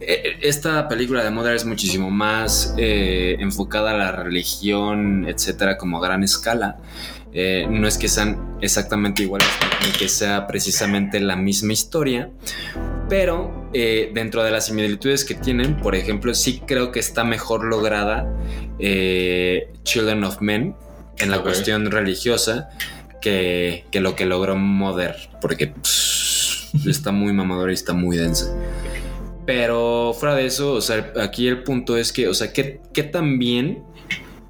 eh, Esta película de Mother es muchísimo más eh, enfocada a la religión, etcétera, como a gran escala. Eh, no es que sean exactamente iguales ni que sea precisamente la misma historia, pero eh, dentro de las similitudes que tienen, por ejemplo, sí creo que está mejor lograda Children of Men en la cuestión religiosa que, que lo que logró Mother, porque pss, está muy mamadora y está muy densa. Pero fuera de eso, o sea, aquí el punto es que, o sea, ¿qué, qué tan bien,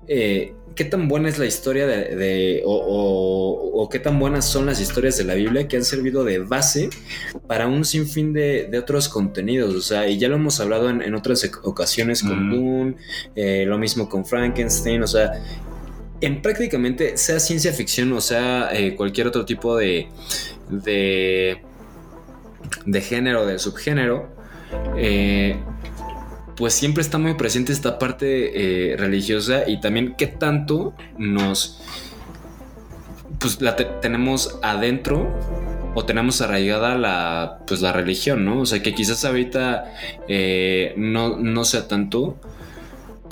eh, qué tan buena es la historia de, de- o, o- o qué tan buenas son las historias de la Biblia que han servido de base para un sinfín de, de otros contenidos? O sea, y ya lo hemos hablado en, en otras ocasiones con. Dune, eh, lo mismo con Frankenstein, o sea, en prácticamente, sea ciencia ficción o sea eh, cualquier otro tipo de, de, de género, de subgénero, eh, pues siempre está muy presente esta parte eh, religiosa y también qué tanto nos, pues la te- tenemos adentro o tenemos arraigada la, pues la religión, ¿no? O sea que quizás ahorita no, no sea tanto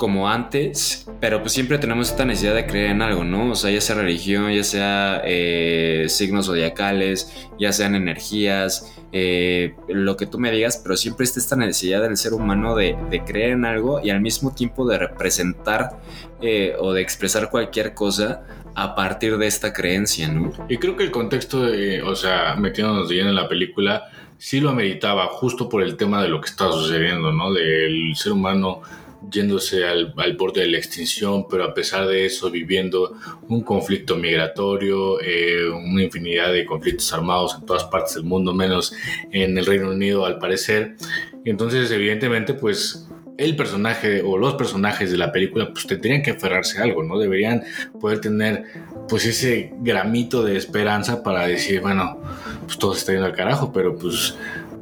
como antes, pero pues siempre tenemos esta necesidad de creer en algo, ¿no? O sea, ya sea religión, ya sea eh, signos zodiacales, ya sean energías, eh, lo que tú me digas, pero siempre está esta necesidad del ser humano de, de creer en algo y al mismo tiempo de representar eh, o de expresar cualquier cosa a partir de esta creencia, ¿no? Y creo que el contexto, de, o sea, metiéndonos lleno en la película, sí lo ameritaba, justo por el tema de lo que estaba sucediendo, ¿no? Del ser humano yéndose al, al borde de la extinción, pero a pesar de eso viviendo un conflicto migratorio, eh, una infinidad de conflictos armados en todas partes del mundo, menos en el Reino Unido al parecer. Entonces, evidentemente, pues el personaje o los personajes de la película pues tendrían que aferrarse a algo, ¿no? Deberían poder tener pues ese gramito de esperanza para decir, bueno, pues todo se está yendo al carajo, pero pues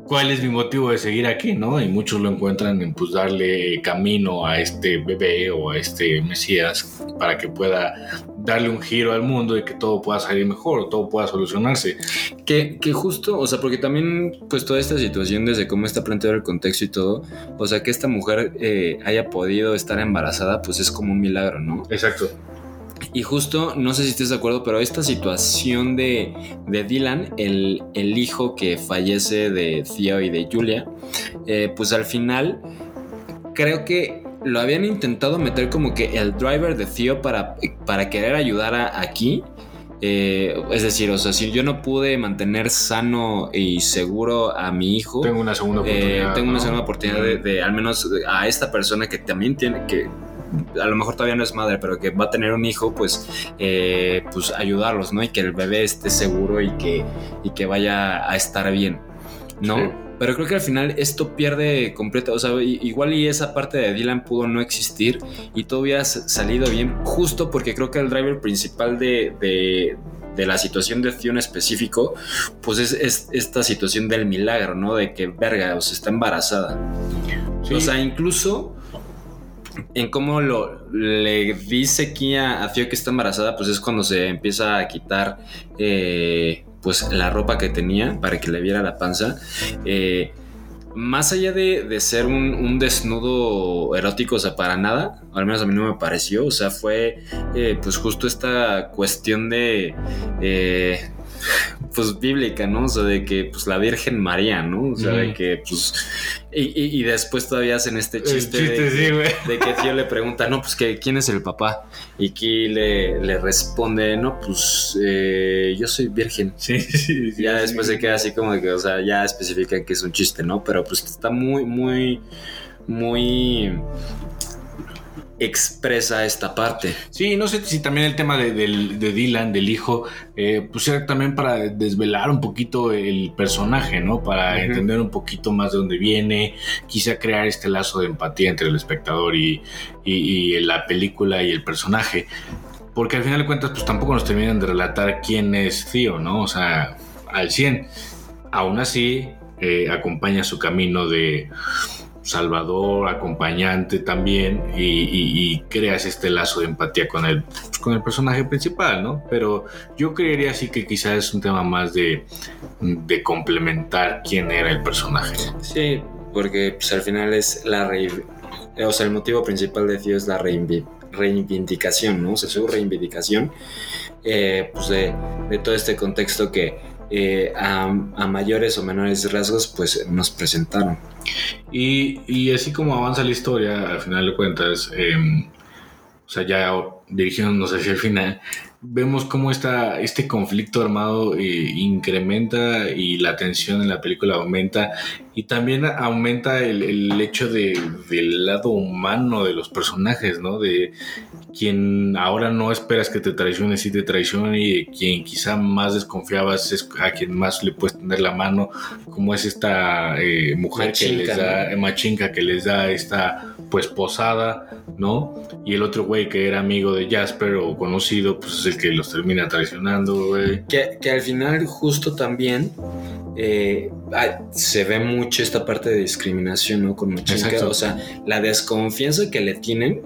cuál es mi motivo de seguir aquí, ¿no? Y muchos lo encuentran en pues darle camino a este bebé o a este Mesías para que pueda darle un giro al mundo y que todo pueda salir mejor, todo pueda solucionarse. Que, que justo, o sea, porque también, pues toda esta situación, desde cómo está planteado el contexto y todo, o sea, que esta mujer eh, haya podido estar embarazada, pues es como un milagro, ¿no? Exacto. Y justo, no sé si estés de acuerdo, pero esta situación de, de Dylan, el, el hijo que fallece de Theo y de Julia, eh, pues al final creo que lo habían intentado meter como que el driver de Theo para, para querer ayudar a, aquí. Eh, es decir, o sea, si yo no pude mantener sano y seguro a mi hijo, Tengo una segunda eh, oportunidad. tengo una segunda oportunidad de, de al menos a esta persona que también tiene que a lo mejor todavía no es madre, pero que va a tener un hijo, pues, eh, pues ayudarlos, ¿no? Y que el bebé esté seguro y que, y que vaya a estar bien, ¿no? Sí. Pero creo que al final esto pierde completa, o sea, igual y esa parte de Dylan pudo no existir y todo hubiera salido bien, justo porque creo que el driver principal de, de, de la situación de en específico, pues es, es esta situación del milagro, ¿no? De que, verga, o sea, está embarazada. Sí. O sea, incluso en cómo lo le dice aquí a, Theo que está embarazada, pues es cuando se empieza a quitar eh, pues la ropa que tenía para que le viera la panza. Eh, más allá de, de ser un, un desnudo erótico, o sea, para nada, al menos a mí no me pareció, o sea, fue eh, pues justo esta cuestión de... pues bíblica, ¿no? O sea, de que pues la Virgen María, ¿no? O sea, de que pues... Y, y- y después todavía hacen este chiste, chiste, de, sí, de que Tío le pregunta, no, pues que quién es el papá. Y Ki le, le responde, no, pues eh, yo soy virgen. Sí, sí, sí. ya sí. después se queda así como de que, o sea, ya especifican que es un chiste, ¿no? Pero pues está muy, muy, muy expresa esta parte. Sí, no sé si también el tema de, de Dylan, del hijo, eh, pues era también para desvelar un poquito el personaje, ¿no? Para entender un poquito más de dónde viene, quizá crear este lazo de empatía entre el espectador y, y- y la película y el personaje. Porque al final de cuentas, pues tampoco nos terminan de relatar quién es Theo, ¿no? O sea, al 100. Aún así, eh, acompaña su camino de salvador, acompañante también, y, creas este lazo de empatía con el, pues, con el personaje principal, ¿no? Pero yo creería sí que quizás es un tema más de, de complementar quién era el personaje. Sí, porque pues al final es la o sea, el motivo principal de Theo es la reivindicación, ¿no? O sea, su reivindicación eh, pues de, de todo este contexto que eh, a, a mayores o menores rasgos pues nos presentaron. Y, y así como avanza la historia, al final de cuentas, eh, o sea, ya dirigiéndonos hacia el final, vemos cómo esta, este conflicto armado eh, incrementa y la tensión en la película aumenta y también aumenta el, el hecho de, del lado humano de los personajes, ¿no? De quien ahora no esperas que te traicione, sí te traicione y quien quizá más desconfiabas es a quien más le puedes tener la mano, como es esta eh, mujer que Machinka, les da, ¿no? machinca que les da esta pues posada, ¿no? Y el otro güey que era amigo de Jasper o conocido, pues es el que los termina traicionando, güey. Que, que al final justo también eh, ay, se ve mucho esta parte de discriminación, ¿no? Con Machinka. O sea, la desconfianza que le tienen,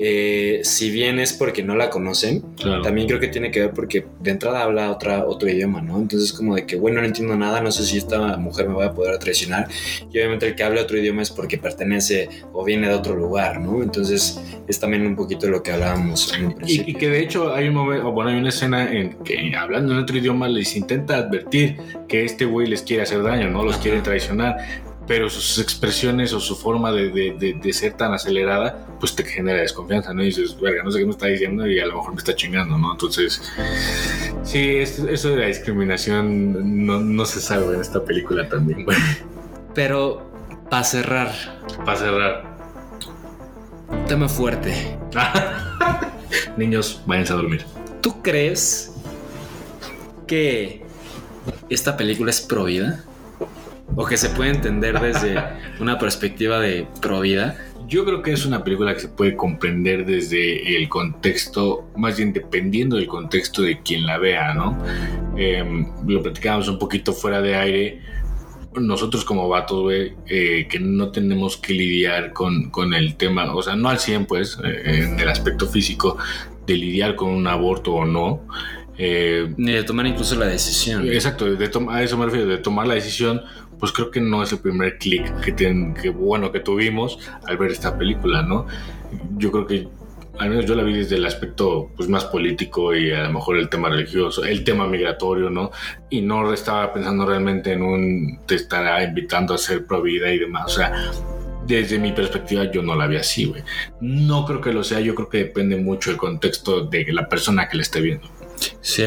eh, si bien es porque no la conocen, Claro. también creo que tiene que ver porque de entrada habla otra, otro idioma, ¿no? Entonces como de que, bueno, no entiendo nada, no sé si esta mujer me va a poder traicionar. Y obviamente el que habla otro idioma es porque pertenece o viene de otro lugar, ¿no? Entonces es también un poquito lo que hablábamos en Y, principio. y que de hecho hay un momento, bueno, hay una escena en que hablando en otro idioma les intenta advertir que este güey les quiere hacer daño, ¿no? Los Ajá. quiere traicionar. Pero sus expresiones o su forma de, de- de- de ser tan acelerada, pues te genera desconfianza, ¿no? Y dices, verga, no sé qué me está diciendo y a lo mejor me está chingando, ¿no? Entonces, sí, eso de la discriminación no, no se salva en esta película también, güey. Pero para cerrar, Para cerrar. tema fuerte. (laughs) Niños, váyanse a dormir. ¿Tú crees que esta película es pro vida? ¿O que se puede entender desde (laughs) una perspectiva de pro vida? Yo creo que es una película que se puede comprender desde el contexto, más bien dependiendo del contexto de quien la vea, ¿no? Eh, lo platicábamos un poquito fuera de aire. Nosotros como vatos, güey, eh, que no tenemos que lidiar con, con el tema, o sea, no al 100, pues, eh, en el aspecto físico, de lidiar con un aborto o no. Eh, Ni de tomar incluso la decisión. Exacto, de a eso me refiero, de tomar la decisión, pues creo que no es el primer clic que, ten- que bueno que tuvimos al ver esta película, ¿no? Yo creo que al menos yo la vi desde el aspecto pues más político y a lo mejor el tema religioso, el tema migratorio, ¿no? Y no estaba pensando realmente en un te estará invitando a ser pro vida y demás, o sea, desde mi perspectiva yo no la vi así, güey. No creo que lo sea, yo creo que depende mucho del contexto de la persona que la esté viendo. Sí.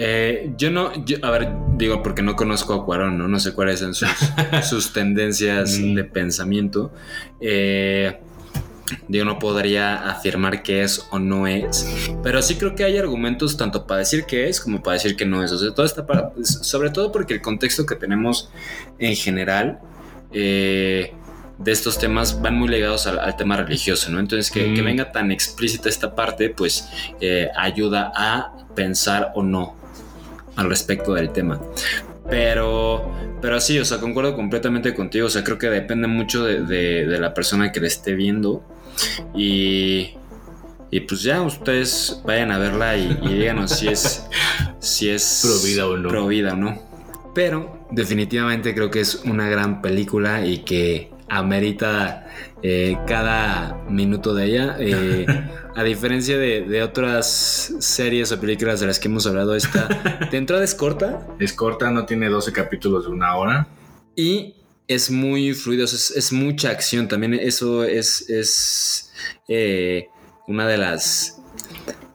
Eh, yo no, yo- a ver, digo porque no conozco a Cuarón, ¿no? No sé cuáles son sus, (laughs) sus tendencias Mm. de pensamiento. Eh, digo, no podría afirmar que es o no es. Pero sí creo que hay argumentos tanto para decir que es como para decir que no es. O sea, toda esta parte, sobre todo porque el contexto que tenemos en general. eh, de estos temas van muy ligados al, al tema religioso, ¿no? Entonces, que, que Mm. venga tan explícita esta parte, pues eh, ayuda a pensar o no al respecto del tema. Pero, pero sí, o sea, concuerdo completamente contigo. O sea, creo que depende mucho de, de- de la persona que le esté viendo. Y, y pues ya ustedes vayan a verla y, y díganos si es, si es (laughs) Pro vida o no. pro vida o no. Pero definitivamente creo que es una gran película y que amerita eh, cada minuto de ella. Eh, (laughs) a diferencia de, de otras series o películas de las que hemos hablado, esta de entrada es corta Es corta, no tiene 12 capítulos de una hora. y es muy fluido, es, es mucha acción. También eso es, es eh, una de las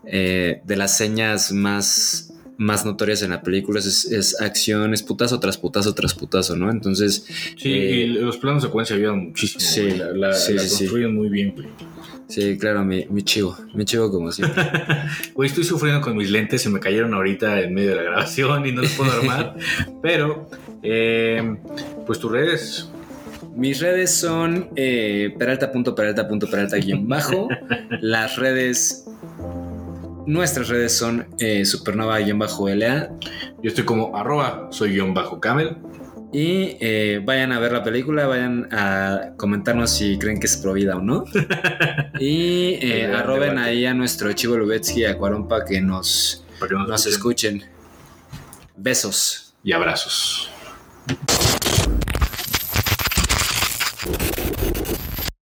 de las señas más más notorias en la película es, es acción, es putazo tras putazo tras putazo, ¿no? Entonces, Sí, Eh, y los planos de secuencia ayudan muchísimo. sí, la, la- sí, la sí, sí. construyen muy bien, güey. sí, claro, mi, mi chivo, mi chivo como siempre. (laughs) Güey, estoy sufriendo con mis lentes, se me cayeron ahorita en medio de la grabación y no los puedo armar. (laughs) pero, eh, pues tus redes. Mis redes son eh, peralta.peralta.peralta bajo. (laughs) Las redes, nuestras redes son eh, supernova guion bajo LA. Yo estoy como arroba, soy guion bajo camel. Y eh, vayan a ver la película, vayan a comentarnos si creen que es provida o no. (laughs) Y eh, arroben debate. ahí a nuestro Chivo Lubetsky y a que nos, Para que nos, nos escuchen. escuchen. Besos. Y abrazos.